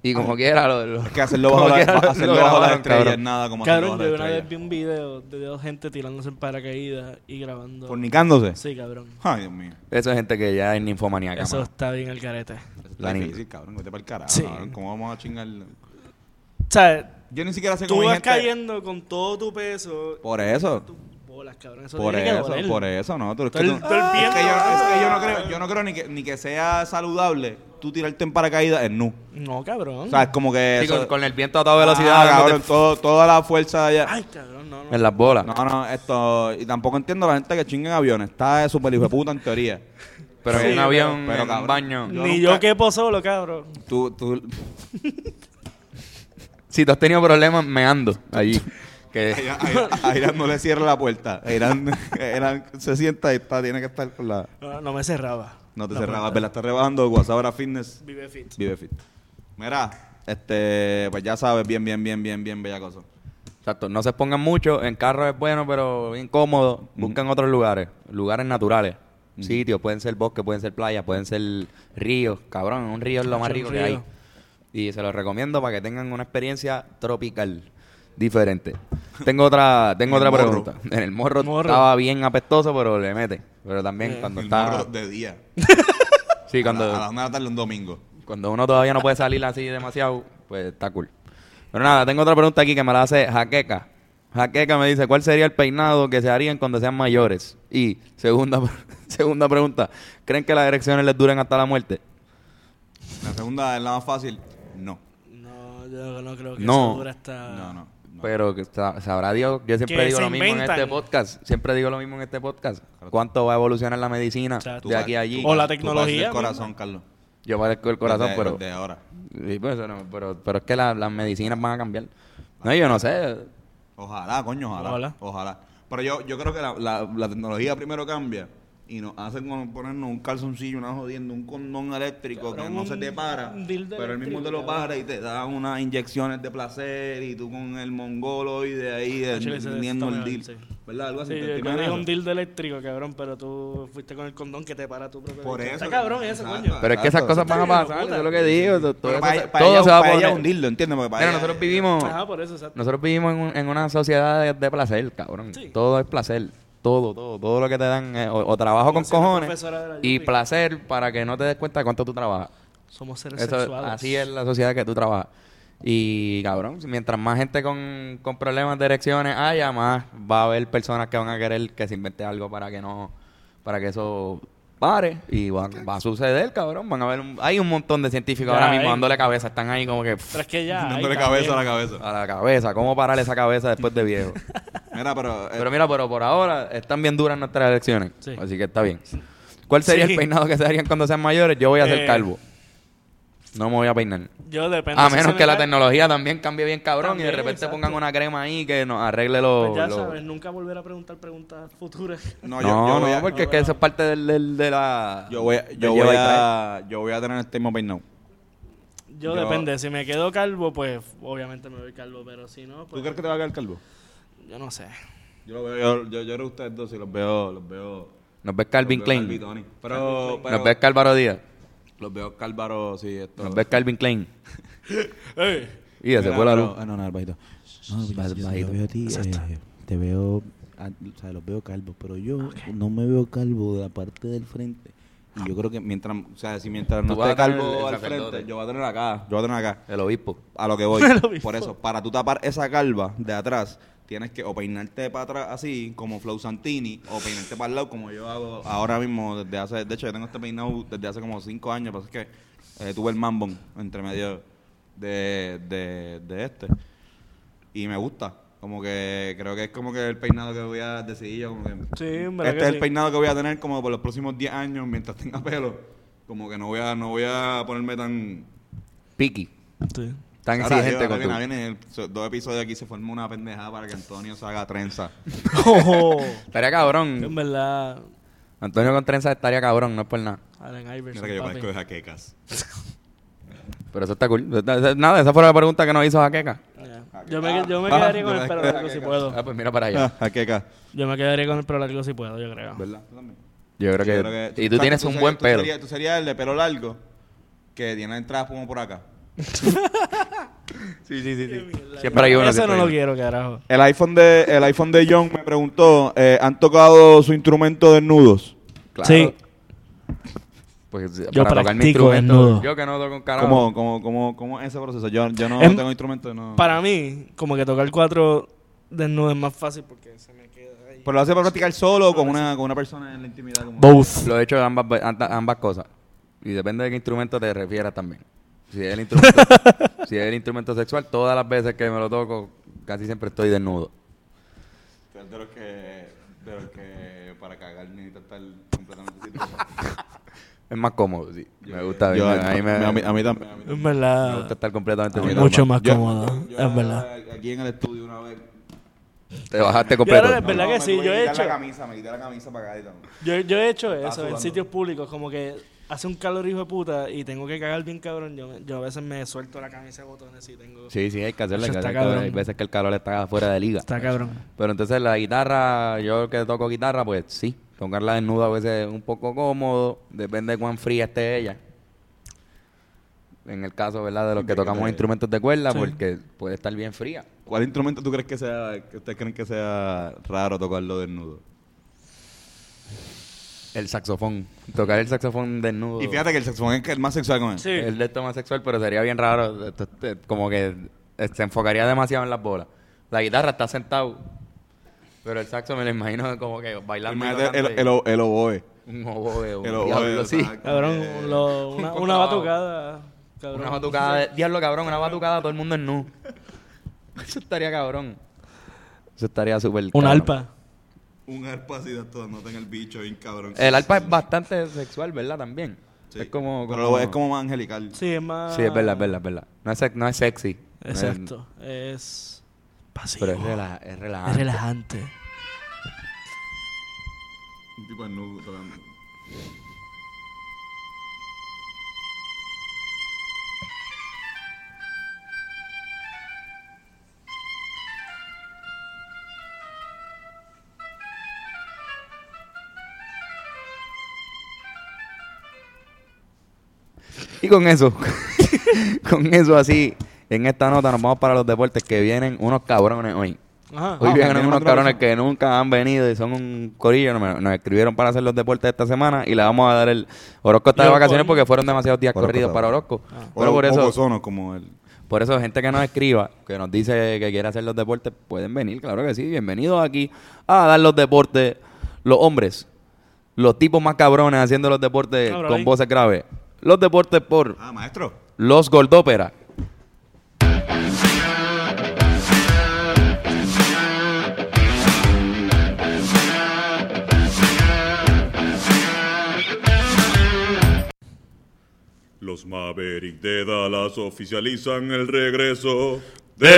Y como quiera, lo, lo- Es que hacerlo como bajo, la- quiera lo- hacerlo lo bajo las grabaron, estrellas cabrón. nada como hacerlo Cabrón, bajo yo las una vez estrellas. vi un video de dos gente tirándose en paracaídas y grabando. Fornicándose. Sí, cabrón. Ay, Dios mío. Eso es gente que ya es ninfomaníaca. Eso mano. está bien el carete. La La ni- difícil, cabrón. Vete para el carajo. Sí. cabrón. ¿Cómo vamos a chingar? O sea, Yo ni siquiera sé tú cómo hay vas gente... cayendo con todo tu peso. Por eso. tus bolas, cabrón. Eso Por tiene que eso, doler. por eso, no. Tú, es que, Todo el- tú- todo el es viento. que yo, es que yo no creo, yo no creo ni que, ni que sea saludable tú tirarte en paracaídas en nu. No, cabrón. O sea, es como que. Sí, eso- con, con el viento a toda velocidad. Ah, dándote cabrón, todo- toda la fuerza de allá. Ay, cabrón, no, no. en las bolas. No, no, esto. Y tampoco entiendo a la gente que chinga en aviones. Está súper hijo de puta en teoría. Pero Sí, en un avión, pero- pero, en un cabrón, baño. yo Ni nunca- yo quepo solo, cabrón. Tú, tú. Si tú has tenido problemas meando allí. que A Irán- a Irán no le cierra la puerta. A Irán, Irán se sienta y está, tiene que estar con la. No, no me cerraba. No te La cerraba, puerta. pero la está rebajando. WhatsApp ahora fitness. Vive fit. Vive fit. Mira, este, pues ya sabes, bien, bien, bien, bien, bien, bella cosa. Exacto, no se expongan mucho. En carro es bueno, pero bien cómodo. Busquen otros lugares, lugares naturales. Sitios, pueden ser bosques, pueden ser playas, pueden ser ríos. Cabrón, un río es lo más rico que río. hay. Y se los recomiendo para que tengan una experiencia tropical. Diferente. Tengo otra, tengo otra morro. pregunta. En el morro, Morro. estaba bien apestoso, pero le mete. Pero también Eh. cuando El está... morro de día. Sí, A la, a la cuando, una de la tarde un domingo. cuando uno todavía no puede salir así demasiado, pues está cool. Pero nada, tengo otra pregunta aquí que me la hace Jaqueca. Jaqueca me dice, ¿cuál sería el peinado que se harían cuando sean mayores? Y segunda, segunda pregunta, ¿creen que las erecciones les duren hasta la muerte? La segunda es la más fácil. No. No, yo no creo que No. eso dure hasta... No, no. No. Pero que sabrá Dios, yo siempre digo lo mismo en este podcast, siempre digo lo mismo en este podcast. ¿Cuánto va a evolucionar la medicina de aquí a allí? O la tecnología el corazón, Carlos. Yo parezco el corazón, Desde- pero... desde ahora. Sí, pues, no, pero, pero es que la- las medicinas van a cambiar. No, yo no sé. Ojalá, coño, ojalá. Ojalá. Ojalá. Pero yo, yo creo que la, la, la tecnología primero cambia y nos hacen como ponernos un calzoncillo, una jodiendo, un condón eléctrico que no se te para. Pero el mismo te lo para y te da unas inyecciones de placer y tú con el mongolo y de ahí ese vendiendo está el deal. sí. ¿Verdad? Algo así. Sí, ¿Te- yo, te un eso? dildo eléctrico, cabrón, pero tú fuiste con el condón que te para tu propio Por eso. Está cabrón eso, Exacto. coño. Pero es que esas cosas van a pasar, puta. eso es lo que digo. Todo, todo Pero para, eso- para todo ella, se va a para poner. un dildo, ¿entiendes? Porque para Mira, ella- nosotros vivimos, Ajá, por eso, exacto. nosotros vivimos en, un- en una sociedad de, de placer, cabrón. Sí. Todo es placer. Todo, todo, todo lo que te dan, es o, o trabajo con cojones y placer para que no te des cuenta de cuánto tú trabajas. Somos seres Eso, sexuales. así es la sociedad que tú trabajas. Y cabrón, mientras más gente con, con problemas de erecciones haya, más va a haber personas que van a querer que se invente algo para que no, para que eso pare y va, va a suceder, cabrón. Van a haber un- hay un montón de científicos Ya ahora mismo hay. dándole cabeza, están ahí como que pff, Pero es que ya. dándole cabeza a la también. cabeza. a la cabeza, cómo pararle esa cabeza después de viejo. Mira, pero, eh, Pero mira, pero por ahora están bien duras nuestras elecciones, Sí. así que está bien. ¿Cuál sería Sí. el peinado que se harían cuando sean mayores? Yo voy a ser Eh, calvo. No me voy a peinar. Yo depende. A si menos que la tecnología también cambie bien cabrón y de repente exacto. pongan una crema ahí que nos arregle los... Pues ya los- sabes, nunca volver a preguntar preguntas futuras. no, No, yo, no, voy a, porque es que eso es parte del, del- de la... yo voy a, yo voy a, yo voy a tener este mismo peinado. Yo, Yo- depende. Si me quedo calvo, pues obviamente me voy calvo. Pero si no, ¿Tú pues. crees que te va a quedar calvo? Yo no sé. Yo lo veo, yo, yo, yo creo ustedes dos y los veo, los veo. Nos ves Calvin Klein. Pero, pero Nos ves Cálvaro Díaz. Los veo Cálvaro, sí, esto. Nos ves Calvin Klein. ¡Ey! Y ya se fue la luz. Ah, no, no, bajito. No, yo, Baj- yo- yo bajito. veo a ti, eh, te veo, ah, o sea, los veo calvos, pero yo no me veo calvo de la parte del frente. Y yo creo que mientras, o sea, si mientras no esté calvo al frente, yo voy a tener acá, yo voy a tener acá. El obispo. A lo que voy. El obispo. Por eso, para tú tapar esa calva de atrás, tienes que o peinarte para atrás así, como Flow Santini, o peinarte para el lado, como yo hago ahora mismo desde hace. De hecho, yo tengo este peinado desde hace como cinco años, pero es que eh, tuve el mambón entre medio de, de, de este. Y me gusta. Como que creo que es como que el peinado que voy a decidir yo. Como que, Sí, este que es el sí. peinado que voy a tener como por los próximos 10 años mientras tenga pelo. Como que no voy a, no voy a ponerme tan Piqui. Sí. Tan Ahora, exigente ahora con viene, tú. viene el- dos episodios aquí se forma una pendejada para que Antonio se haga trenza. Oh, Estaría en cabrón. verdad, Antonio con trenza estaría cabrón, no es por nada. Allen Iverson. Mira que yo papi. parezco de jaquecas. Pero eso está cool. Nada, esa fue la pregunta que nos hizo Jaqueca. Yo me, yo me Ah, quedaría con yo el pelo largo si puedo. Ah, pues mira para allá. Ah, jaquecas. Yo me quedaría con el pelo largo si puedo, yo creo. ¿Verdad? ¿Tú también? Yo creo que... Yo creo que- y tú tienes un serías- buen tú pelo. serías- Tú serías el de pelo largo que tiene entradas como por acá. Sí, sí, sí. sí. Siempre hay uno. Siempre no lo quiero, carajo. El iPhone de, el iPhone de John me preguntó, eh, ¿han tocado su instrumento desnudos? Claro. Sí. Pues Yo para tocar mi practico instrumento, desnudo. Yo que no toco un carajo. ¿Cómo, cómo, cómo, cómo es ese proceso? Yo, yo no Em- tengo instrumento, no. Para mí, como que tocar cuatro desnudos es más fácil porque se me queda ahí. ¿Pero lo hace para practicar solo o con una, con una persona en la intimidad? Como Both. Lo he hecho de ambas, ambas cosas. Y depende de qué instrumento te refieras también. Si es el instrumento, si es el instrumento sexual, todas las veces que me lo toco, casi siempre estoy desnudo. De los que, de los que para cagar necesita estar completamente. Es más cómodo, sí. Me gusta. Yo- a, mí, a mí me, a mí- a mí también. Es también. me verdad. gusta estar completamente sin Mucho más Yo- cómodo, yo- es verdad. Aquí en el estudio una vez. Te bajaste completo. ahora es verdad No, que sí, yo he hecho. la camisa, me quité la camisa para acá y. Yo, yo he hecho eso en sitios públicos, como que hace un calor hijo de puta y tengo que cagar bien cabrón. Yo, yo a veces me suelto la camisa de botones y tengo. Sí, sí, hay que hacerlo. hay que está hacerlo. cabrón. Hay veces que el calor está fuera de liga. Está cabrón. Pero entonces la guitarra, yo que toco guitarra, pues sí. Tocarla desnuda a veces es un poco cómodo. Depende de cuán fría esté ella. en el caso, ¿verdad? De los que tocamos te- instrumentos de cuerda, Sí. porque puede estar bien fría. ¿Cuál instrumento tú crees que sea, que ustedes creen que sea raro tocarlo desnudo? El saxofón. Tocar el saxofón desnudo. Y fíjate que el saxofón es el más sexual con él. Sí. El de esto más sexual, pero sería bien raro. esto- como que eh, se enfocaría demasiado en las bolas. La guitarra está sentado, pero el saxo me lo imagino como que bailando. el, el, oboe. un oboe, un El oboe, sí. Cabrón, eh, lo- una, un una batucada. Cabrón. Una batucada, de- diablo cabrón, una batucada, todo el mundo en nu. Eso estaría cabrón. Eso estaría súper Un alpa. Un arpa así de todo, no tenga el bicho bien cabrón. El alpa es bastante sexual, ¿verdad? También. Sí. Es como... Pero como- lo- es como más angelical. Sí, es más. Sí, es verdad, es verdad, es verdad. No es, no es sexy. No es- Exacto. Es. Pasivo. pero es, rela- es Es relajante. relajante. Un tipo de nudo Y con eso, con eso así, en esta nota nos vamos para los deportes que vienen unos cabrones hoy. Ajá. Hoy Ah, vienen unos cabrones que nunca han venido y son un corillo. Nos, nos escribieron para hacer los deportes esta semana y le vamos a dar el... Orozco está de vacaciones porque fueron demasiados días Orozco corridos para Orozco. Ah. Pero por eso, sonos como el... por eso gente que nos escriba, que nos dice que quiere hacer los deportes, pueden venir, claro que sí. Bienvenidos aquí a dar los deportes. Los hombres, los tipos más cabrones haciendo los deportes Cabrón, con ahí. voces graves. Los deportes por Ah, maestro. los Gordópera. Los Maverick de Dallas oficializan el regreso De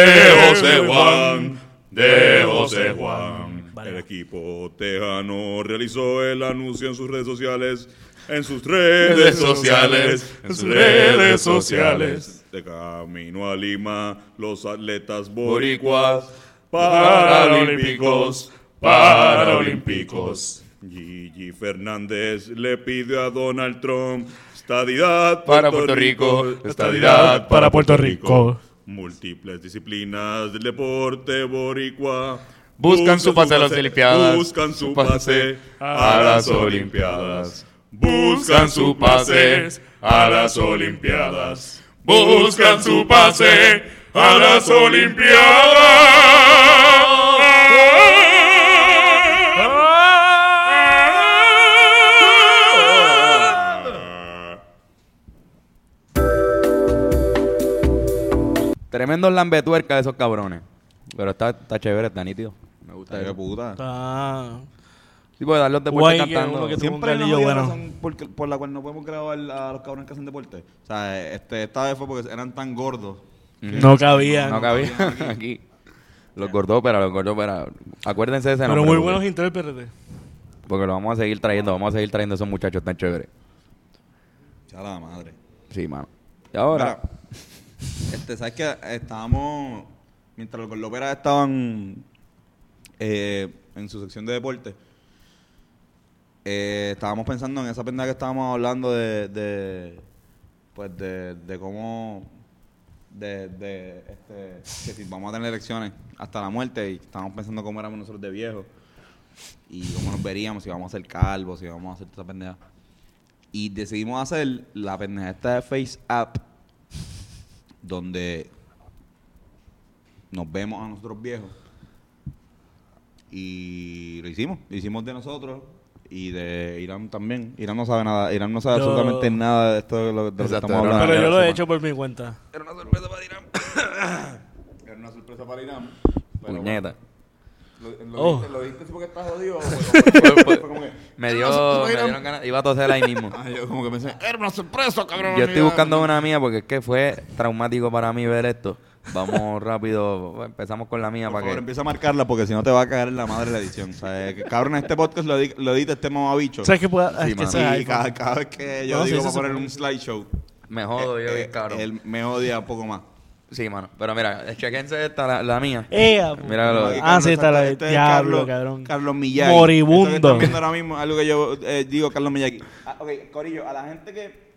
José Juan, de José Juan. Vale. El equipo tejano realizó el anuncio en sus redes sociales, en sus redes sociales, en sus redes sociales. De camino a Lima, los atletas boricuas, paralímpicos, paralímpicos. Gigi Fernández le pidió a Donald Trump estadidad Para Puerto Rico, estadidad para Puerto Rico. Múltiples disciplinas del deporte boricua Buscan su pase a las Olimpiadas. Buscan su pase a las Olimpiadas. Buscan su pase a las Olimpiadas. Buscan su pase a las Olimpiadas. Tremendos lambetuercas de esos cabrones. Pero está, está chévere, está nítido. Me gusta eso. puta. Está. Sí, puede dar los deportes Guay que cantando. uno que tuvo un Siempre hay una galillo jodida bueno. razón por, la cual no podemos grabar a los cabrones que hacen deporte. O sea, este, esta vez fue porque eran tan gordos. No cabía. No cabía aquí. Los Gordópera, los Gordópera. Acuérdense de ese Pero nombre. muy porque- buenos intérpretes. Porque lo vamos a seguir trayendo, vamos a seguir trayendo a esos muchachos tan chéveres. Ya la madre. Sí, mano. Y ahora, Mira, este, ¿sabes qué? Estábamos, mientras los López estaban eh, en su sección de deporte, eh, estábamos pensando en esa pendeja que estábamos hablando de, de pues de, de cómo, de, de, este, que si vamos a tener elecciones hasta la muerte y estábamos pensando cómo éramos nosotros de viejos y cómo nos veríamos, si vamos a ser calvos, si vamos a hacer esa pendeja. Y decidimos hacer la pendeja esta de Face App, donde nos vemos a nosotros viejos. Y lo hicimos, lo hicimos de nosotros y de Irán también. Irán no sabe nada, Irán no sabe Yo- absolutamente nada de esto de lo, de lo que estamos hablando. Pero yo lo he hecho por mi cuenta. Era una sorpresa para Irán. Era una sorpresa para Irán. pero puñeta. Lo, lo, Oh. diste, lo diste así porque estás jodido. fue fue- que, Me "Era dio, una sorpresa para me Irán". dieron ganas, iba a toser ahí mismo. Ah, yo como que pensé, era una sorpresa, cabrón. Yo estoy Irán". buscando una mía porque es que fue traumático para mí ver esto. Vamos rápido, empezamos con la mía Por para favor, que... empieza a marcarla porque si no te va a caer en la madre la edición. O sea, eh, que, cabrón, este podcast lo, di- lo edita este mamabicho. ¿Sabes qué pueda? Sí, es que mano. ese Y iPhone. cada, cada vez que yo No, sí, digo eso para se poner un slideshow, Me jodo yo eh, bien eh, cabrón. él me odia un poco más. Sí, mano. Pero mira, chequense esta, la, la mía. Ea, Mira lo- Aquí, Ah, Carlos, sí, está la este es diablo, Carlos, cabrón. Carlos Miyagi. Moribundo. Esto que están viendo ahora mismo, algo que yo eh, digo, Carlos Miyagi. Ah, ok, Corillo, a la gente que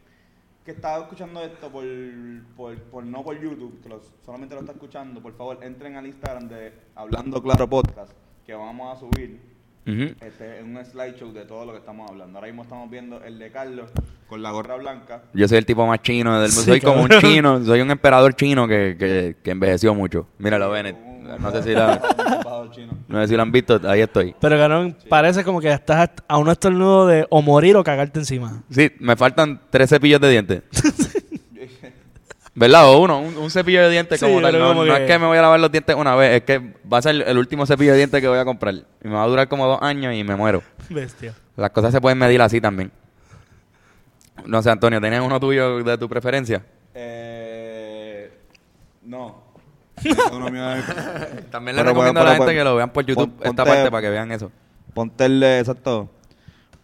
que está escuchando esto por, por, por- no por YouTube, que lo- solamente lo está escuchando, por favor, entren al Instagram de Hablando Claro Podcast, que vamos a subir Ujú. este, un slideshow de todo lo que estamos hablando. Ahora mismo estamos viendo el de Carlos con la gorra blanca. Yo soy el tipo más chino del mundo. Sí, soy como un chino, soy un emperador chino que, que, que envejeció mucho. Míralo, Bennett. No sé si la, no sé si lo han visto, ahí estoy. Pero cabrón, parece como que estás a un estornudo de o morir o cagarte encima. Sí, me faltan tres cepillos de dientes. ¿Verdad? O uno, un, un cepillo de dientes Sí, como tal. No, como no que- es que me voy a lavar los dientes una vez, es que va a ser el último cepillo de dientes que voy a comprar. Y me va a durar como dos años y me muero. Bestia. Las cosas se pueden medir así también. No sé, Antonio, ¿tienes uno tuyo de tu preferencia? Eh, no. Uno mío es- También le Pero, recomiendo pero, a la gente pero, que lo vean por YouTube, pon- esta ponte- parte, para que vean eso. Ponte el, exacto.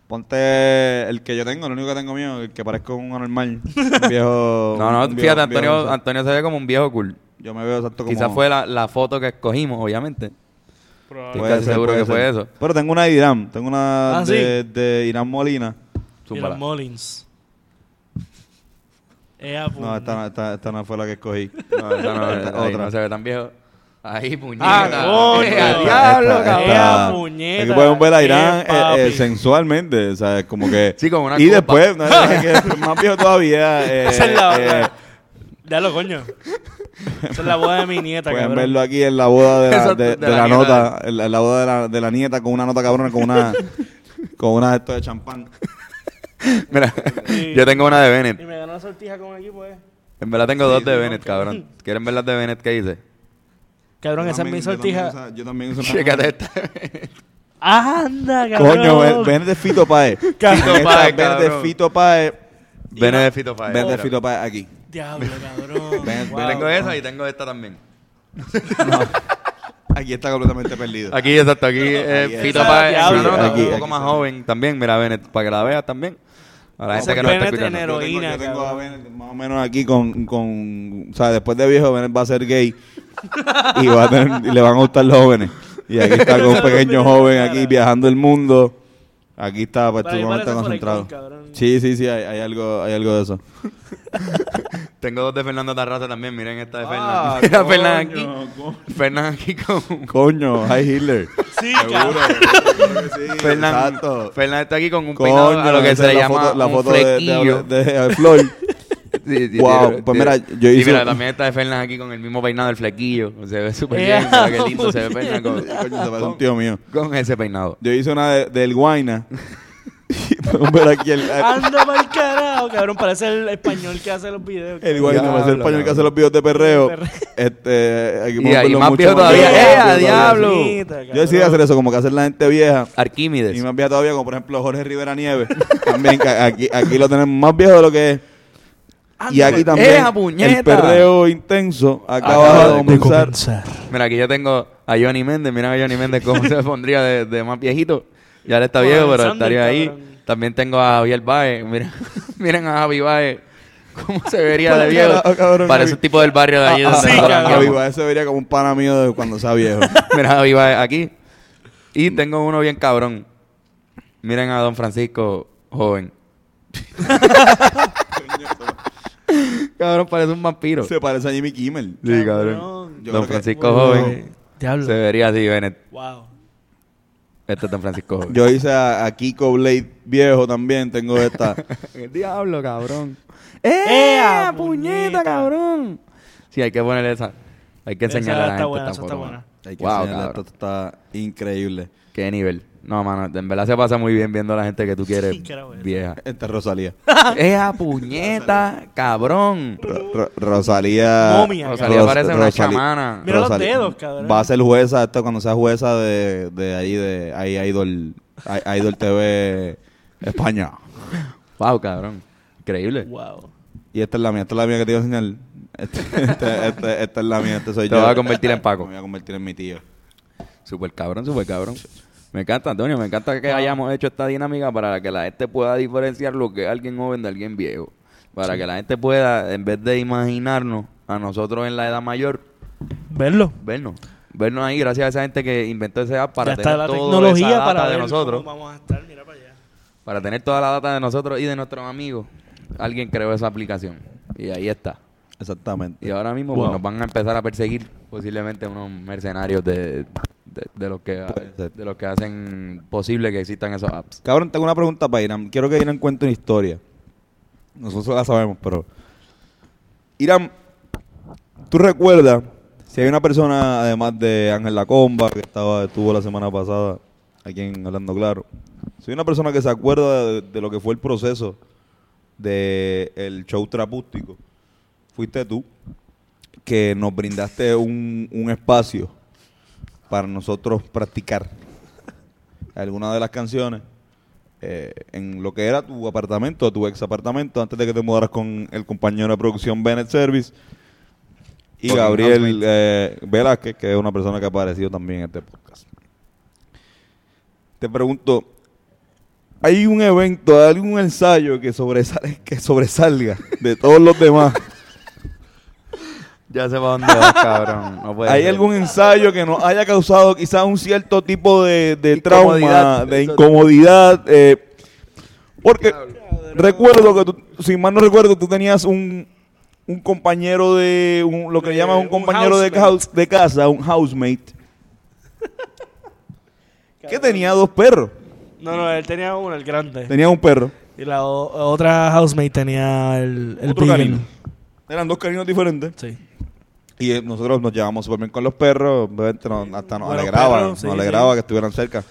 Ponte el que yo tengo, el único que tengo mío, el que parezco un anormal. Un viejo. No, no, un viejo- fíjate, viejo- Antonio, Antonio se ve como un viejo cool. Yo me veo exacto como. Quizás fue la, la foto que escogimos, obviamente. Estoy Puede casi ser, seguro que fue eso. Pero tengo una de Irán. Tengo una Ah, de, de Irán Molina. Y Zúmbala. Ea, No, esta, no- esta, esta no fue la que escogí. No, esa no, Esta ahí otra. no se ve tan viejo. Ahí, puñeta. Ah, coño. Eh, Esta- diablo, esta- cabrón. esta- esta- puñeta. Aquí podemos ver a Irán Eh, eh, eh, sensualmente. O sea, como que. Sí, como una Y copa. después, no, que más viejo todavía. eh, Esa es la eh, otra. Dalo, coño. Esa es la boda de mi nieta, Pueden cabrón. verlo aquí en la boda de la, de, de de la la nieta. nota, en la, en la boda de la, de la nieta con una nota cabrona, con una con una de esto de champán. Mira, Sí. yo tengo una de Y Bennett. me ganó la sortija con el equipo, eh. En verdad tengo dos de sí, Bennett, cabrón. ¿Quieren ver las de Bennett que hice? Cabrón, Yo esa es mi también- yo también sortija. uso- Yo también uso una- Chécate esta. Anda, cabrón. Coño, ven, ven de Fito Páez, ven de. Fito Páez. Bennett de Fito Páez. Ven de. Fito Páez aquí. Diablo, cabrón. Wow. Tengo esa y tengo esta también. Aquí está completamente perdido. Aquí, exacto, aquí eh, Aquí, Fito una aquí, un poco aquí más joven también. Mira, Bennett, para que la veas también. A la gente que no está escuchando. en Yo tengo, heroína, yo tengo a. Bennett más o menos aquí con, con, o sea, después de viejo, Bennett va a ser gay y, va a tener- y le van a gustar los jóvenes. Y aquí está con un pequeño joven aquí viajando el mundo. Aquí está pues, parece concentrado. Sí, sí, sí, hay, hay algo, hay algo de eso. Tengo dos de Fernando Tarraza también. Miren esta de Ah, Fernando. Mira, Fernando aquí. coño, Fernando aquí con... Coño, hi Hitler. Sí, Seguro. seguro que sí, Fernando, exacto. Fernando está aquí con un peinado Coño, a lo que esa se es le la llama foto, la un foto de, flequillo. de, de- de Floyd. Sí, sí, Wow, pues mira, yo sí, hice mira, un- también está de Fernan aquí con el mismo peinado del flequillo. Se ve súper Ea, bien. mira qué lindo se ve Fernan con, Coño, se parece un tío mío. con ese peinado. Yo hice una de- del Guayna. Podemos ver aquí el, Anda mal carajo, cabrón. Parece el español que hace los videos. el Guayna, Diablo, parece el español que hace los videos de perreo. Este, aquí Y podemos ahí verlo más mucho viejo más todavía. viejo. ¡Eh, diablo! Yo decidí hacer eso, como que hacer la gente vieja. Arquímedes. Y más vieja todavía, como por ejemplo Jorge Rivera Nieves. también, aquí, aquí lo tenemos más viejo de lo que es. Y aquí también ¡Ea, puñeta! el perreo intenso acaba Acaba de de comenzar. Mira, aquí yo tengo a Johnny Méndez. Mira a Johnny Méndez cómo se pondría de, de más viejito. Ya él está viejo, el pero estaría ahí. También tengo a Javier Baez. Miren, miren a Javi Baez. ¿Cómo se vería de viejo? carajo, cabrón, Parece Javi. un tipo del barrio de allí. Ah, donde sí. Javi. Baez se vería como un pana mío de cuando sea viejo. Mira, Javi Baez aquí. Y tengo uno bien cabrón. Miren a Don Francisco joven. cabrón, parece un vampiro. se parece a Jimmy Kimmel. Sí, cabrón. Yo Don que- Francisco Wow. joven. Diablo. Se vería así, Bennett. Wow. Este es Don Francisco joven. Yo hice a, a Kiko Blade viejo también, tengo esta. El diablo, cabrón. ¡Ea, puñeta, puñeta! cabrón! Sí, hay que ponerle esa. Hay que Esa enseñarle a la está gente buena, esta esa está buena. Hay que Wow, enseñarle, cabrón. esto está increíble. Qué nivel. No, mano, en verdad se pasa muy bien viendo a la gente que tú quieres Sí, vieja. Esta es Rosalía. ¡Ea, puñeta, cabrón! Ro- Ro- Rosalía. Momia, Rosalía Ros- parece una chamana. Mira los dedos, cabrón. Va a ser jueza esto cuando sea jueza de, de ahí de ahí Idol Idol TV España. Wow, cabrón. Increíble. Wow. Y esta es la mía, esta es la mía que te iba a enseñar. Este- este- este- esta es la mía, este soy Te yo. vas a convertir en Paco. Me voy a convertir en mi tío. Super cabrón, super cabrón. Me encanta, Antonio, me encanta que hayamos hecho esta dinámica para que la gente pueda diferenciar lo que es alguien joven de alguien viejo. Para que la gente pueda, en vez de imaginarnos a nosotros en la edad mayor, Verlo. vernos. Vernos ahí, gracias a esa gente que inventó ese app para ya tener está la toda tecnología esa data para de nosotros. cómo vamos a estar. Mira para allá. Para tener toda la data de nosotros y de nuestros amigos. alguien creó esa aplicación. Y ahí está. Exactamente. Y ahora mismo Wow. pues, nos van a empezar a perseguir posiblemente unos mercenarios de, de, de los que, de los que hacen posible que existan esos apps. Cabrón, tengo una pregunta para Irán. Quiero que Irán cuente una historia. Nosotros la sabemos, pero. Irán, ¿tú recuerdas si hay una persona, además de Ángel Lacomba, que estaba, estuvo la semana pasada aquí en Hablando Claro, si hay una persona que se acuerda de, de lo que fue el proceso del el show trapústico, fuiste tú, que nos brindaste un, un espacio para nosotros practicar algunas de las canciones eh, en lo que era tu apartamento, tu ex apartamento, antes de que te mudaras con el compañero de producción Bennett Service y Gabriel eh, Velázquez, que es una persona que ha aparecido también en este podcast. Te pregunto, ¿hay un evento, hay algún ensayo que, sobresale, que sobresalga de todos los demás? Ya sé para dónde vas, cabrón. No puede ¿Hay ser. algún ensayo que nos haya causado quizás un cierto tipo de, de trauma, de incomodidad? eh, porque recuerdo que, tú, si mal no recuerdo, tú tenías un, un compañero de, un- lo que De- llaman un un compañero de, housemate. house- de casa, un housemate, que tenía dos perros. No, no, él tenía uno, el grande. Tenía un perro. Y la o- otra housemate tenía el, el otro beagle. canino. Eran dos caninos diferentes. Sí. Y nosotros nos llevamos súper bien con los perros. obviamente nos- hasta nos Buenos alegraba, perros, sí, nos alegraba sí. que estuvieran cerca.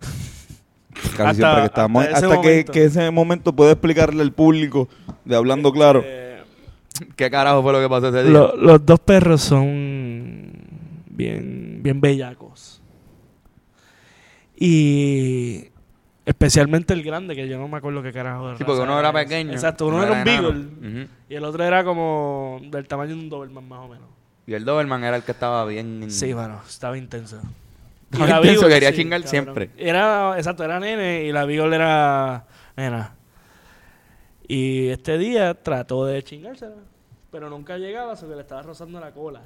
Casi Hasta- siempre que estábamos. hasta ese Hasta, que, momento. que ese momento puede explicarle al público de hablando claro. Eh, ¿Qué carajo fue lo que pasó ese día? lo- los dos perros son bien, bien bellacos. Y especialmente el grande, que yo no me acuerdo qué carajo de Sí, porque raza uno era pequeño. Exacto, uno era un enano. beagle. Ujú. Y el otro era como del tamaño de un Doberman más o menos. Y el Doberman era el que estaba bien... Sí, bueno, estaba intenso. Estaba Y la intenso, Beagle, quería sí, chingar cabrón. siempre. Era, exacto, era nene y la Beagle era nena. Y este día trató de chingársela, pero nunca llegaba, solo que le estaba rozando la cola.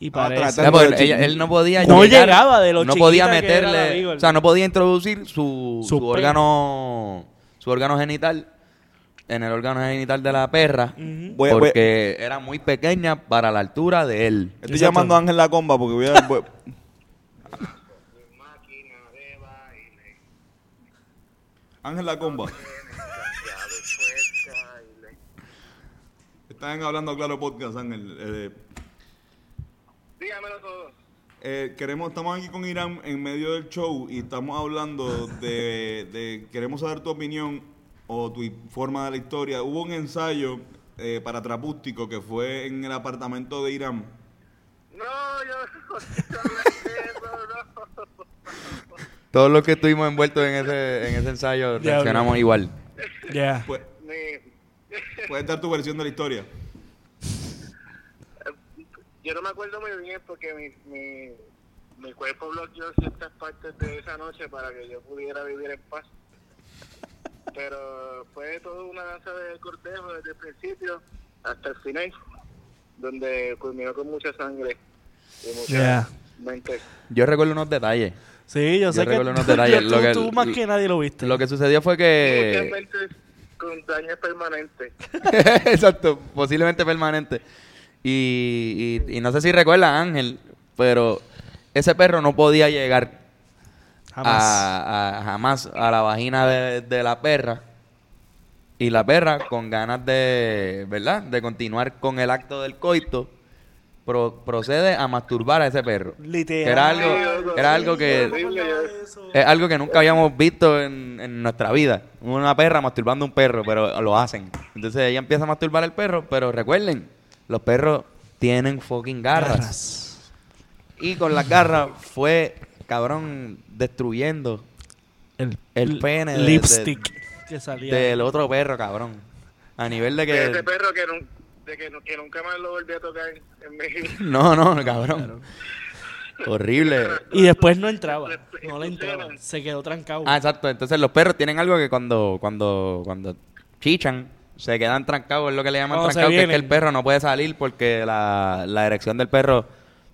Y Ah, de ella- chingar. él no podía No llegar, llegaba de lo no podía chiquita que era la meterle o sea no podía introducir su, Su su órgano su órgano genital en el órgano genital de la perra. Voy voy- porque era muy pequeña para la altura de él Estoy Exacto. llamando a Ángel La Comba porque voy a. voy- Ángel La Comba. Están hablando claro podcast, Ángel. Eh, Dígamelo todo. eh, queremos, estamos aquí con Irán en medio del show y estamos hablando de, de- queremos saber tu opinión o tu forma de la historia. Hubo un ensayo eh, para Trapústico que fue en el apartamento de Irán. No, yo no todos los que estuvimos envueltos en ese en ese ensayo reaccionamos igual Ya. Pues, ¿Puedes dar tu versión de la historia? yo no me acuerdo muy bien porque mi, mi, mi cuerpo bloqueó ciertas partes de esa noche para que yo pudiera vivir en paz. Pero fue toda una danza de cortejo desde el principio hasta el final, donde culminó con mucha sangre y mucha Ya. mente. yo recuerdo unos detalles Sí, yo, Yo sé que recuerdo unos detalles, tú, lo que- tú más que nadie lo viste. lo que sucedió fue Muchas que mentes con daños permanentes. Exacto, posiblemente permanente. Y, y, y no sé si recuerdan, Ángel, pero ese perro no podía llegar Jamás. A, a- jamás a la vagina de, de la perra. Y la perra, con ganas de, ¿verdad? De continuar con el acto del coito, pro- procede a masturbar a ese perro. Literal. Era algo, era algo que es algo que nunca habíamos visto en, en nuestra vida. Una perra masturbando a un perro, pero lo hacen. Entonces ella empieza a masturbar al perro, pero recuerden, los perros tienen fucking garras. Garras. Y con las garras fue, cabrón, destruyendo El, El pene de- lipstick que salía. del otro perro, cabrón. A nivel de De ese que... perro que, nun- de que, nu- que nunca más lo volví a tocar en vida. No, no, cabrón. Horrible. Y después no entraba. No le entraba. Se quedó trancado. Ah, exacto. Entonces los perros tienen algo que cuando, cuando, cuando chichan, se quedan trancados, es lo que le llaman trancados, que es que el perro no puede salir porque la, la erección del perro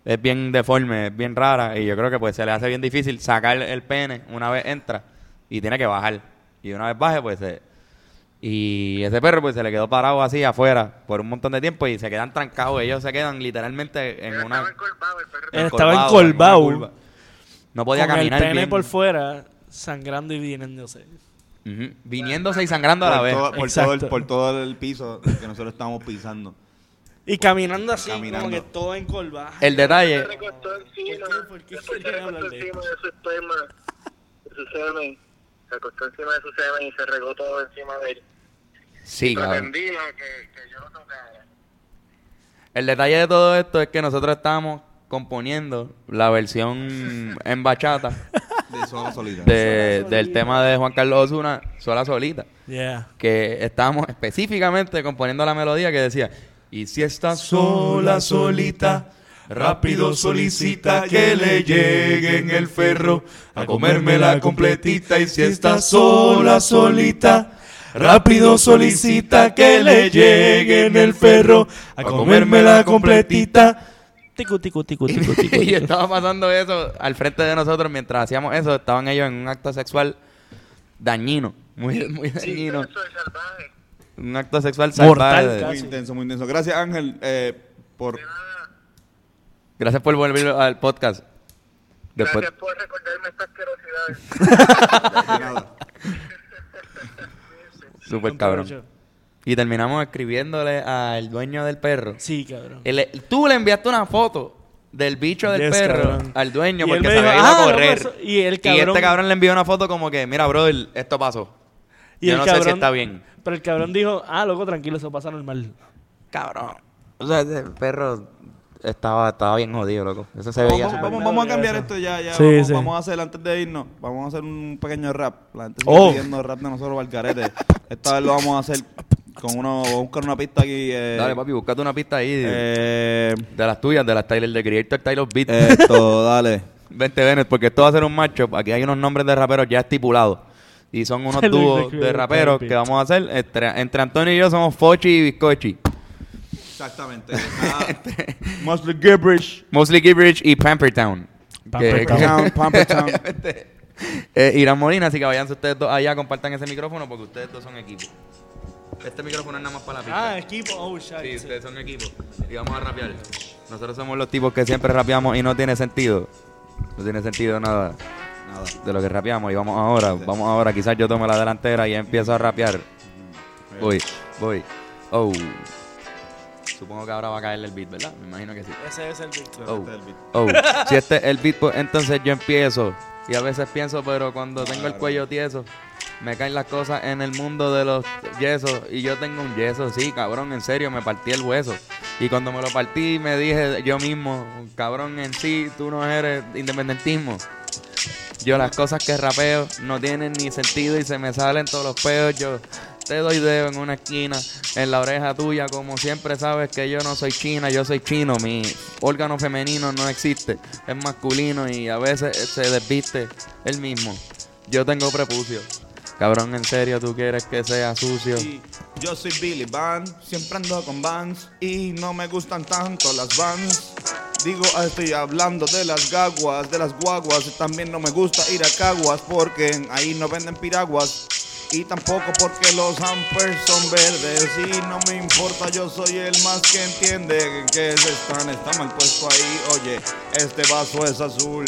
es bien deforme, es bien rara, y yo creo que pues se le hace bien difícil sacar el pene una vez entra y tiene que bajar. Y una vez baje, pues se, Y ese perro pues se le quedó parado así afuera por un montón de tiempo y se quedan trancados. Ellos se quedan literalmente en Él una... estaba encorvado, el perro Él estaba estaba encorvado, en una encorvado. curva. No podía con caminar el pene bien. por fuera, sangrando y viniéndose. Viniéndose y sangrando a la vez. todo, por, todo el, por todo el piso que nosotros estábamos pisando. Y caminando así, Caminando. como que todo encorvado. El detalle... Se recostó encima, ¿Por qué? ¿Por qué se recostó de encima de su esperma, de su semen, se acostó encima de su semen y se regó todo encima de él. Sí, cabrón. Que, que yo lo tocara. El detalle de todo esto es que nosotros estábamos componiendo la versión en bachata De sola solita. de- del tema de Juan Carlos Osuna, sola solita. Yeah. Que estábamos específicamente componiendo la melodía que decía: Y si estás sola, solita, rápido solicita que le llegue en el ferro a comérmela completita. Y si estás sola, solita. Rápido solicita que le llegue en el ferro a comérmela completita. Ticu, ticu, ticu, ticu, ticu. y estaba pasando eso al frente de nosotros mientras hacíamos eso. Estaban ellos en un acto sexual dañino, muy, muy dañino. Eso es salvaje. Un acto sexual Mortal, salvaje. Muy intenso, muy intenso. Gracias, Ángel, eh, por... Gracias por volver al podcast. Después, Gracias por recordarme estas asquerosidades. súper cabrón. Y terminamos escribiéndole al dueño del perro. Sí, cabrón. El- tú le enviaste una foto del bicho del Yes, perro cabrón. al dueño Y porque se había ido "Ah, a loco, correr. eso-" y el y cabrón- este cabrón le envió una foto como que, mira, brother, esto pasó. Y Yo el no sé si está bien. Pero el cabrón dijo, ah, loco, tranquilo, eso pasa normal. Cabrón. O sea, ese perro estaba, estaba bien jodido, loco. Eso se Vamos, veía. vamos, vamos- vamos a cambiar esto ya, ya. Sí, vamos, sí. vamos a hacer, antes de irnos, vamos a hacer un pequeño rap. La gente sigue Oh. pidiendo rap de nosotros, Valcarete. Esta vez lo vamos a hacer con uno, vamos a buscar una pista aquí. Eh, Dale, papi, búscate una pista ahí. de- eh, de las tuyas, de las Tyler, de Creator Tyler Beat. esto, dale. Vente, Bennett, porque esto va a ser un matchup. Aquí hay unos nombres de raperos ya estipulados. Y son unos dúos de raperos que vamos a hacer. Entre, entre Antonio y yo somos Fochi y Bizcochi. Exactamente. Mostly gibberish. Mostly Gibberish y Pampertown. Pampertown. Town, Pampertown. Eh, Irán Molina, así que vayan ustedes dos allá, compartan ese micrófono porque ustedes dos son equipo. Este micrófono es nada más para la pista. Ah, equipo, oh, shit. Sí, ustedes son equipo. Y vamos a rapear. Nosotros somos los tipos que siempre rapeamos y no tiene sentido. No tiene sentido nada Nada. de lo que rapeamos. Y vamos ahora, vamos ahora. Quizás yo tome la delantera y empiezo a rapear. Voy, voy. Oh. Supongo que ahora va a caerle el beat, ¿verdad? Me imagino que sí. Ese es el Víctor. Oh. Este es el beat. Oh, si este es el beat, pues entonces yo empiezo. Y a veces pienso, pero cuando tengo el cuello tieso, me caen las cosas en el mundo de los yesos. Y yo tengo un yeso, sí, cabrón, en serio, me partí el hueso. Y cuando me lo partí, me dije yo mismo, cabrón, en sí, tú no eres independentismo. Yo las cosas que rapeo no tienen ni sentido y se me salen todos los peos. Yo te doy dedo en una esquina, en la oreja tuya, como siempre sabes que yo no soy china, yo soy chino. Mi órgano femenino no existe, es masculino y a veces se desviste el mismo. Yo tengo prepucio. Cabrón, en serio, tú quieres que sea sucio. Yo soy Billy Van, siempre ando con Vans y no me gustan tanto las Vans. Digo, estoy hablando de las gaguas, de las guaguas. También no me gusta ir a caguas porque ahí no venden piraguas. Y tampoco porque los hampers son verdes y no me importa, yo soy el más que entiende que se están, está mal puesto ahí. Oye, este vaso es azul.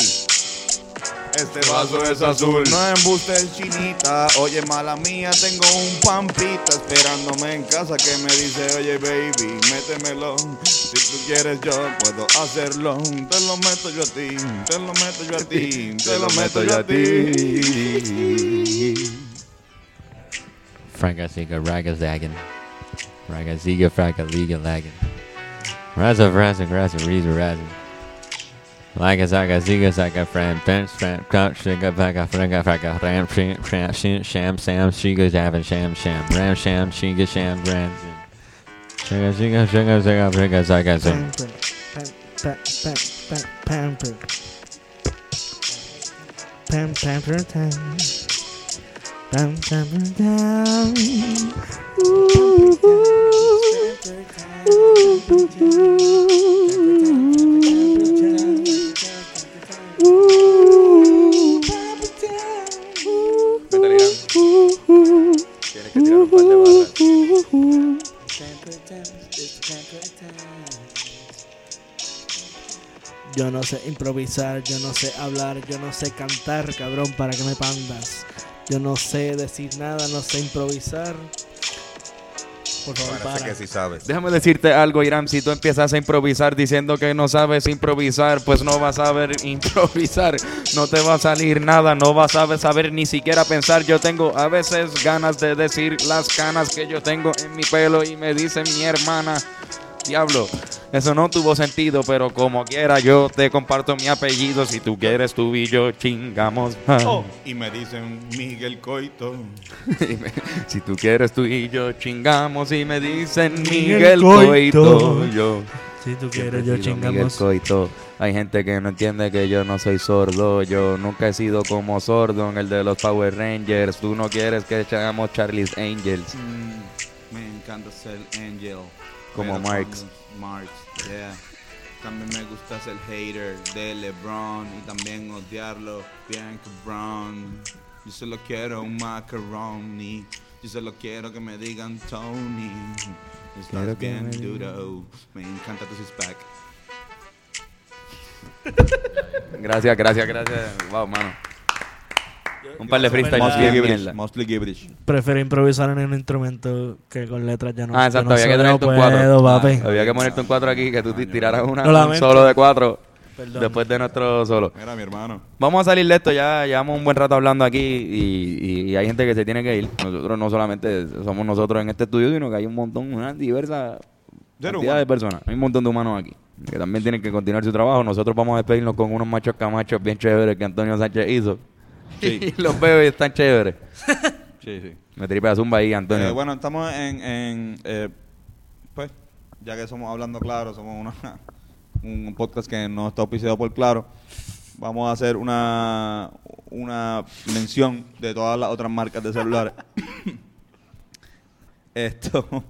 Este vaso es azul. No embustes chinita. Oye, mala mía, tengo un pampita esperándome en casa que me dice, oye, baby, métemelo. Si tú quieres, yo puedo hacerlo. Te lo meto yo a ti, te lo meto yo a ti, te lo meto yo a ti. Fragasiga ragazagan. Ragaziga fragaliga lagan. Raza frasa grasa reza razin. Laga zaga ziga zaga fran bench fran couch shiga vaga fraga fraga ram sham sham sham sham sam shiga javin sham sham ram sham shiga sham ram shiga shiga shiga zaga fraga zaga zim. Pamper. Pam pamper time. Pam pamper time. Métele, Tienes que tirar un par de balas. Yo no sé improvisar, yo no sé hablar, yo no sé cantar, cabrón, para que me pandas. Yo no sé decir nada, no sé improvisar. Por favor, Parece para. que sí sabes. Déjame decirte algo, Irán. Si tú empiezas a improvisar diciendo que no sabes improvisar, pues no vas a saber improvisar. No te va a salir nada, no vas a saber ni siquiera pensar. Yo tengo a veces ganas de decir las canas que yo tengo en mi pelo y me dice mi hermana. Diablo, eso no tuvo sentido, pero como quiera yo te comparto mi apellido. Si tú quieres, tú y yo chingamos. Oh. Y me dicen Miguel Coito. Me- si tú quieres, tú y yo chingamos y me dicen Miguel Miguel Coito. Coito. Yo Si tú quieres, yo sido Miguel chingamos. Coito. Hay gente que no entiende que yo no soy sordo. Yo nunca he sido como sordo en el de los Power Rangers. Tú no quieres que echamos Charlie's Angels. Mm, me encanta ser Angel. Como pero Marx. yeah. También me gusta ser hater de LeBron y también odiarlo bien cabrón. Yo solo quiero un macaroni. Yo solo quiero que me digan Tony. Estás bien me duro. Me encanta tu six pack. Gracias, gracias, gracias. Wow, mano. Un par de freestyle Mostly bien Gibberish. mierda. Mostly gibberish. Prefiero improvisar en un instrumento que con letras ya no. Ah, exacto, no había que sé, tenerte no un cuatro. puedo, papi. Ah, Había que ponerte un cuatro aquí, que tú tiraras una, Lo un lamento. solo de cuatro Perdón. después de nuestro solo. Mira, mi hermano. Vamos a salir de esto, ya llevamos un buen rato hablando aquí y, y- y hay gente que se tiene que ir. Nosotros no solamente somos nosotros en este estudio, sino que hay un montón, una diversa Ser cantidad de personas. Hay un montón de humanos aquí que también tienen que continuar su trabajo. Nosotros vamos a despedirnos con unos machos camachos bien chéveres que Antonio Sánchez hizo. Sí. Los veo y están chéveres. Sí, sí. Me tripea zumba ahí, Antonio. Eh, bueno, estamos en, en, eh, pues, ya que somos hablando claro, somos una, un podcast que no está auspiciado por Claro. Vamos a hacer una, una mención de todas las otras marcas de celulares. Esto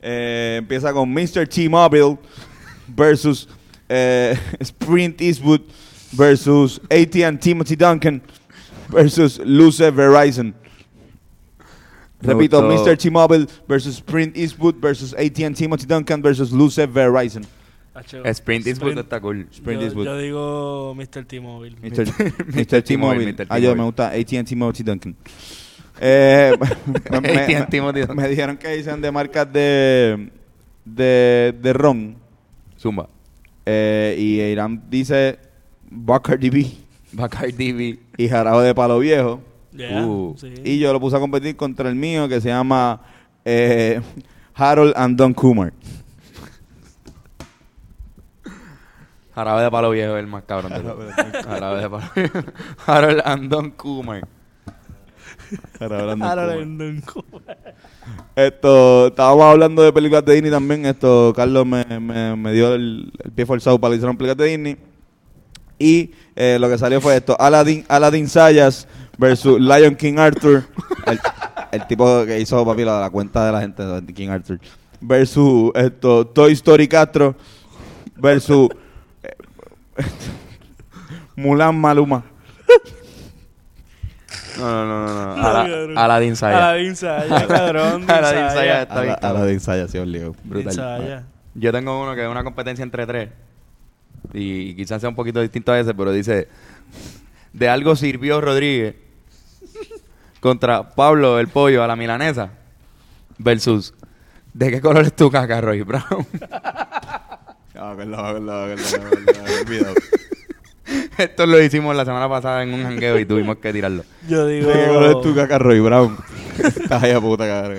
eh, empieza con Mr. T-Mobile versus eh, Sprint Eastwood versus AT&T Timothy Duncan versus Luce Verizon. Me Repito, gustó. Mr. T-Mobile versus Sprint Eastwood versus AT&T Timothy Duncan versus Luce Verizon. Sprint Eastwood Sprint. está cool. Sprint yo, Eastwood. yo digo Mr. T-Mobile. Mr. T-Mobile. Ah, yo me gusta AT&T Timothy Duncan. Eh, me, me- AT&T Timothy Duncan. me dijeron que dicen de marcas de, de, de ron. Zumba. Eh, y Irán dice Bacardi B Bacardi B. y jarabe de palo viejo. Yeah, Uh, sí. Y yo lo puse a competir contra el mío que se llama eh, Harold and Don Kumar. Jarabe de palo viejo es el más cabrón de. Jarabe de palo viejo. Harold Andon Kumar. Harold and Don Kumar. Esto, estábamos hablando de películas de Disney también. Esto, Carlos me, me, me dio el, el pie forzado para que hicieran películas de Disney. Y eh, lo que salió fue esto: Aladdin, Aladdin Sayas versus Lion King Arthur. El, el tipo que hizo papi la, la cuenta de la gente de King Arthur. Versus esto, Toy Story Castro. Versus eh, Mulan Maluma. No, no, no, no. Ala-. Aladdin Saya. Aladdin Saya, cabrón. Aladdin Saya está bien. Aladdin Sayas, sí, obligado. Brutal. Saya. Yo tengo uno que es una competencia entre tres. Y quizás sea un poquito distinto a ese, pero dice: De algo sirvió Rodríguez contra Pablo el pollo a la milanesa. Versus: ¿De qué color es tu caca, Roy Brown? Ah, olvidado. Esto lo hicimos la semana pasada en un jangueo y tuvimos que tirarlo. Yo digo. ¿De qué color es tu caca, Roy Brown? Estás ahí a puta cabrón.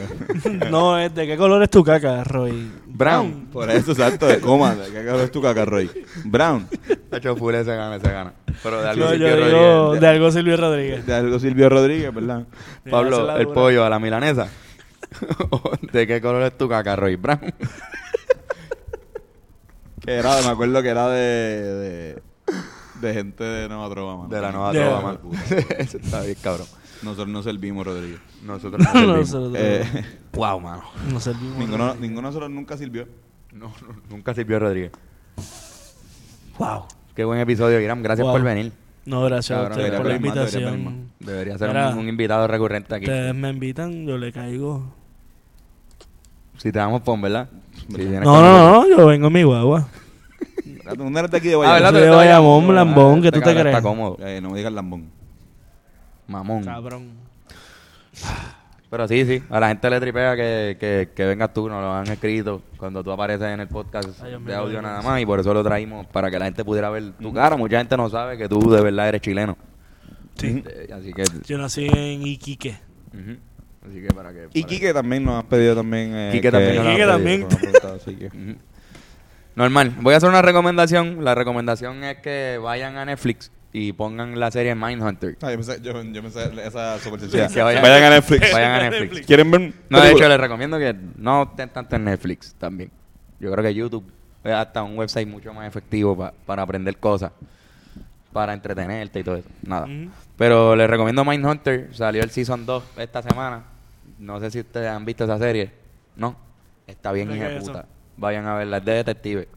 No, es de qué color es tu caca, Roy. Brown. Por eso, exacto, de coma. ¿De qué color es tu caca, Roy? Brown. Hacho full ese gana, ese gana. Pero de algo No, sirvió yo digo Rodríguez. de algo Silvio Rodríguez. De algo Silvio Rodríguez, ¿verdad? Pablo, el pollo a la milanesa. ¿De qué color es tu caca, Roy Brown? Que era, me acuerdo que era de, de, de gente de Nueva Trova, mano. De la nueva trova, man. Ese está bien, cabrón. Nosotros no servimos, Rodríguez. Nosotros no servimos. nosotros- Eh, Wow, mano. no servimos. ninguno, ninguno de nosotros nunca sirvió. No, no, nunca sirvió Rodríguez. Wow. Qué buen episodio, Iram. Gracias Wow. por venir. No, gracias a ustedes debería por la pedir más, debería invitación. Debería ser Mira, un, un invitado recurrente aquí. Ustedes me invitan, yo le caigo. Si te damos pon, ¿verdad? Si vienes No, con no, nosotros. no, yo vengo en mi guagua. No eres de aquí de Ah, lambón, ¿qué Este tú te crees? Está cómodo. Eh, no me digas lambón. Mamón. Cabrón. Pero sí, sí. A la gente le tripea que, que, que vengas tú. Nos lo han escrito cuando tú apareces en el podcast Ay, de audio nada más. Y por eso lo traímos para que la gente pudiera ver tu cara. Mucha gente no sabe que tú de verdad eres chileno. Sí. Eh, Así que... Yo nací en Iquique. ujú. Así que para que... Y para- Quique también nos has pedido también. Eh, Quique que- también nos lo ha Quique pedido, también. nos nos ha preguntado, así que- Ujú. Normal. Voy a hacer una recomendación. La recomendación es que vayan a Netflix y pongan la serie Mindhunter. Ah, yo pensé, yo, yo pensé esa super sencilla. Que vayan- vayan, a Netflix. Vayan a Netflix. ¿Quieren ver? No, de hecho, les recomiendo que no estén tanto en Netflix también. Yo creo que YouTube es hasta un website mucho más efectivo pa- para aprender cosas, para entretenerte y todo eso. Nada. Pero les recomiendo Mindhunter. Salió el Season 2 esta semana. No sé si ustedes han visto esa serie. No. Está bien, ¿De hija puta. Vayan a verla. Es de detectives.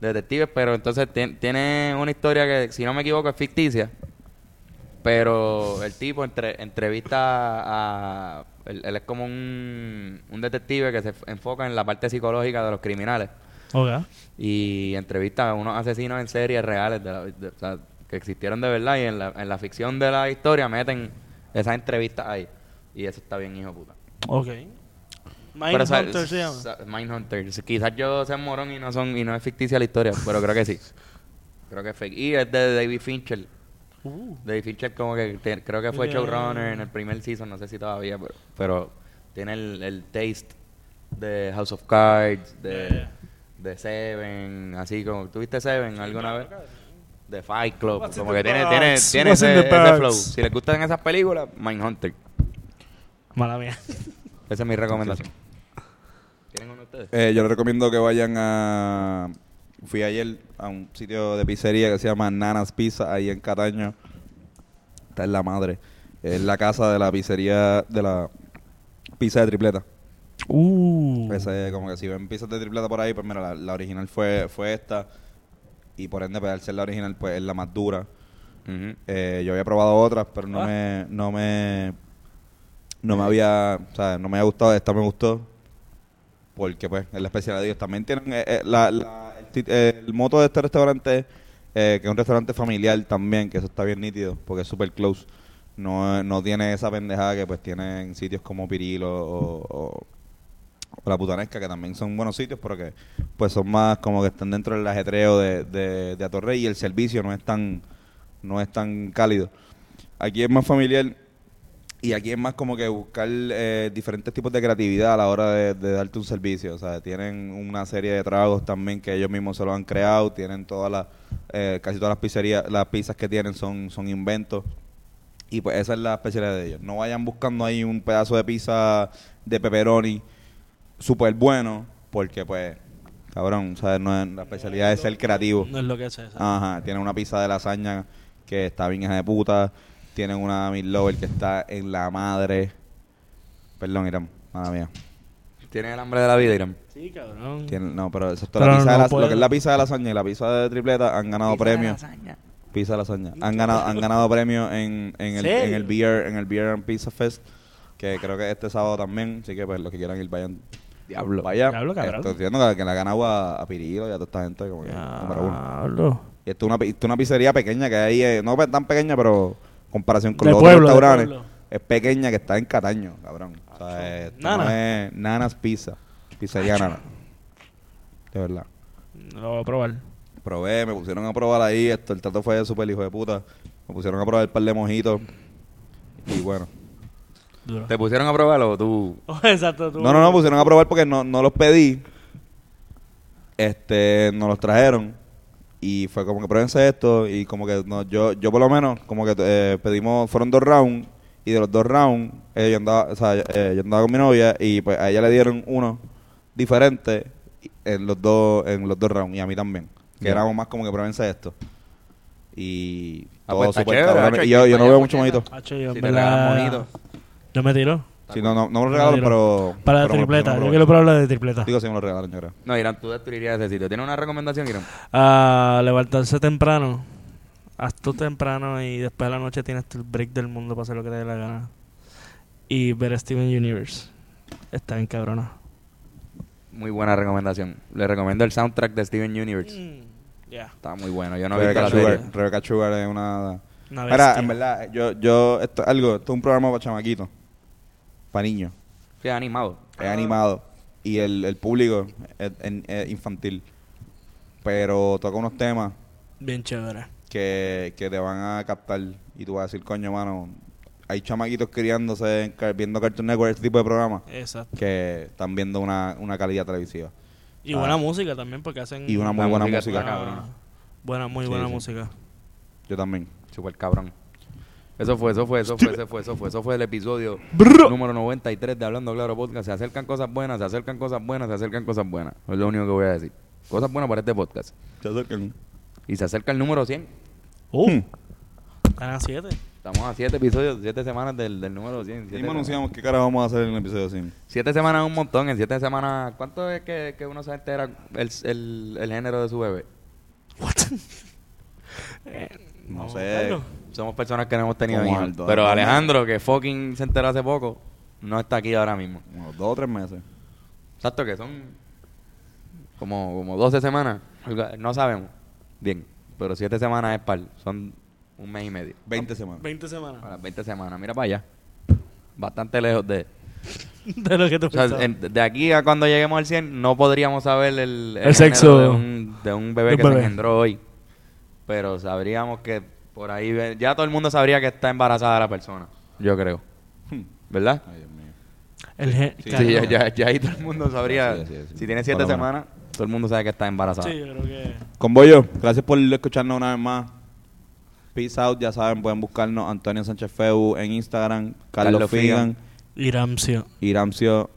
Detectives, pero entonces tien- tiene una historia que, si no me equivoco, es ficticia. Pero el tipo entre, entrevista a... Él, él es como un, un detective que se enfoca en la parte psicológica de los criminales. Y entrevista a unos asesinos en serie reales de la- de- o sea, que existieron de verdad. Y en la, en la ficción de la historia meten esas entrevistas ahí. Y eso está bien, hijo puta. Ok. Mindhunter se llama. Mindhunter. Quizás yo sea morón y no son y no es ficticia la historia, pero creo que sí. Creo que es fake. Y es de David Fincher. Uh, David Fincher como que te- creo que fue showrunner en el primer season, no sé si todavía, pero, pero tiene el, el taste de House of Cards, de, Seven, así como, ¿tuviste Seven alguna vez? De Fight Club, What's como que tiene, tiene, tiene ese, flow. Si les gustan esas películas, Mindhunter. mala mía. Esa es mi recomendación. Eh, yo les recomiendo que vayan a. Fui ayer a un sitio de pizzería que se llama Nanas Pizza, ahí en Cataño. Está en la madre. Es la casa de la pizzería de la pizza de tripleta. Uh. Ese, como que si ven pizzas de tripleta por ahí, pues mira, la, la original fue, fue esta. Y por ende, pues al ser la original, pues es la más dura. Eh, yo había probado otras, pero no Ah. me, no me, no me había, o sea, no me había gustado. Esta me gustó porque, pues, es la especialidad de ellos. También tienen eh, eh, la, eh, el moto de este restaurante, eh, que es un restaurante familiar también, que eso está bien nítido, porque es super close. No, no tiene esa pendejada que, pues, tienen sitios como Pirilo o la Putanesca, que también son buenos sitios, pero que, pues, son más como que están dentro del ajetreo de, de, de Atorrey y el servicio no es tan no es tan cálido. Aquí es más familiar y aquí es más como que buscar eh, diferentes tipos de creatividad a la hora de, de darte un servicio. O sea, tienen una serie de tragos también que ellos mismos se lo han creado. Tienen todas las, eh, casi todas las pizzerías, las pizzas que tienen son, son inventos. Y pues esa es la especialidad de ellos. No vayan buscando ahí un pedazo de pizza de pepperoni súper bueno, porque pues, cabrón, ¿sabes? No es, la especialidad es ser creativo. No es lo que es eso. Ajá, tienen una pizza de lasaña que está bien hija de puta. Tienen una Meat Lover que está en la madre. Perdón, Irán, mala mía. ¿Tienen el hambre de la vida, Irán? Sí, cabrón. Tienen- no, pero eso es Pero la pizza de la- puedo. lo que es la pizza de lasaña y la pizza de tripleta han ganado premios. Pizza de lasaña. Han ganado, han ganado premios en, en el, en el Beer, en el Beer and Pizza Fest, que creo que este sábado también, así que pues los que quieran ir vayan. Diablo. Vaya. Diablo, cabrón. Estoy diciendo que, que le ha ganado a, a Pirilo y a toda esta gente como que número uno. Diablo. Y esto es una, pi- esto es una pizzería pequeña que hay, eh, no tan pequeña, pero comparación con De los pueblo, de otros restaurantes, es pequeña que está en Cataño, cabrón. O sea, esto Nana. no es Nanas Pizza, pizzería Nana. De verdad. Lo voy a probar. Probé, me pusieron a probar ahí, esto, el trato fue súper hijo de puta. Me pusieron a probar el par de mojitos. Y bueno. Duro. ¿Te pusieron a probarlo o tú? Exacto. Tú. No, no, no, pusieron a probar porque no, no los pedí. Este, nos los trajeron. Y fue como que pruébense esto. Y como que no, yo, yo por lo menos, como que eh, pedimos, fueron dos rounds. Y de los dos rounds, eh, yo, andaba, o sea, eh, yo andaba con mi novia. Y pues a ella le dieron uno diferente en los dos, en los dos rounds. Y a mí también. Que éramos más como que pruébense esto. Y Ah, todo pues chévere, hacho, Y yo, yo no veo mucho yo, en Si. Yo me tiro. Sí, no, no, no me lo regalaron, pero... Para la pero tripleta. Yo quiero probar la de tripleta. Digo, sí me lo regalaron, yo creo. No, Irán, tú destruirías ese sitio. ¿Tienes una recomendación, Irán? A levantarse temprano. Haz tú temprano y después de la noche tienes tu break del mundo para hacer lo que te dé la gana. Y ver Steven Universe. Está bien cabrona. Muy buena recomendación. Le recomiendo el soundtrack de Steven Universe. Mm, Ya. Está muy bueno. Yo no Rebecca la Sugar, serie. Rebecca Sugar es una... Una Mira, en verdad, yo, yo, esto es algo, esto es un programa para chamaquitos, para niños, Sí, es animado. es animado y el, el público es, es- es infantil, pero toca unos temas Bien chévere. que, que te van a captar y tú vas a decir, coño, mano, hay chamaquitos criándose viendo Cartoon Network, este tipo de programas, Exacto. que están viendo una, una calidad televisiva. Y Ah. buena música también, porque hacen. Y una muy buena música música. buena, cabrón. buena, muy Sí, buena sí. música. Yo también. Super cabrón. Eso fue, eso fue, eso fue, eso fue, eso fue, eso fue el episodio número 93 de Hablando Claro Podcast. Se acercan cosas buenas, se acercan cosas buenas, se acercan cosas buenas. Es lo único que voy a decir. Cosas buenas para este podcast. Se acercan. Y se acerca el número 100. Uh, Hmm. están a 7. Estamos a 7 episodios, 7 semanas del, del número 100. Siete Y semanas. anunciamos qué cara vamos a hacer en el episodio 100. Siete semanas es un montón. En siete semanas, ¿cuánto es que, que uno se entera el, el, el género de su bebé? No sé. Somos personas que no hemos tenido Como hijos. Aldo, Pero Aldo. Alejandro, que fucking se enteró hace poco, no está aquí ahora mismo. Unos dos o tres meses. Exacto, que son como, como 12 semanas. No sabemos. Bien. Pero 7 semanas es par. Son un mes y medio. 20 semanas. 20 semanas. Para 20 semanas. Mira para allá. Bastante lejos de... De lo que te O sea, pensaba. en- de aquí a cuando lleguemos al 100 no podríamos saber el, El sexo de un, de un bebé que se bebé. engendró hoy. Pero sabríamos que por ahí... ve- Ya todo el mundo sabría que está embarazada la persona. Yo creo. ¿Verdad? Ay, Dios mío. El gen- Sí, claro. Sí, ya, ya, ya ahí todo el mundo sabría. Sí, sí, sí. Si tiene Por siete lo menos. semanas, todo el mundo sabe que está embarazada. Sí, yo creo que. Con Bollo, gracias por escucharnos una vez más. Peace out, ya saben, pueden buscarnos Antonio Sánchez Feu en Instagram, Carlos, Carlos Figan, Iramcio Iramcio,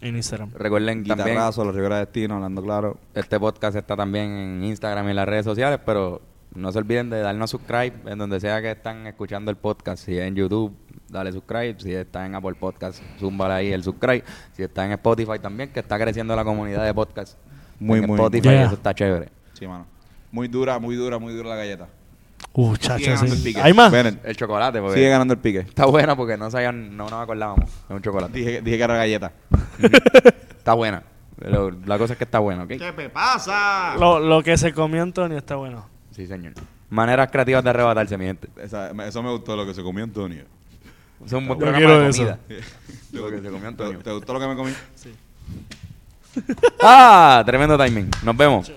en Instagram. Recuerden también, Guitarrazo, Los Rivera Destino, hablando claro. este podcast está también en Instagram y en las redes sociales, pero no se olviden de darnos subscribe en donde sea que están escuchando el podcast. Si es en YouTube, dale subscribe. Si está en Apple Podcast, zúmbale ahí el subscribe. Si está en Spotify también, que está creciendo la comunidad de podcast. Muy, en muy. Spotify, Yeah. eso está chévere. Sí, mano. Muy dura, muy dura, muy dura la galleta. Uh, Sigue chacho, ganando el sí. pique. ¿Hay más? El chocolate, porque sigue ganando el pique. está buena porque no, sabían, no nos acordábamos. Es un chocolate. Dije, dije que era galleta. Está buena. Pero la cosa es que está buena, ¿ok? ¿Qué me pasa? Lo, lo que se comió Antonio está bueno. Sí, señor. Maneras creativas de arrebatarse, mi gente. Esa- eso me gustó, lo que se comió Antonio. Es un buen Yo programa quiero de eso. comida. ¿Te, Lo que se comió te- Antonio. ¿Te gustó lo que me comí? ¡Ah! Tremendo timing. Nos vemos.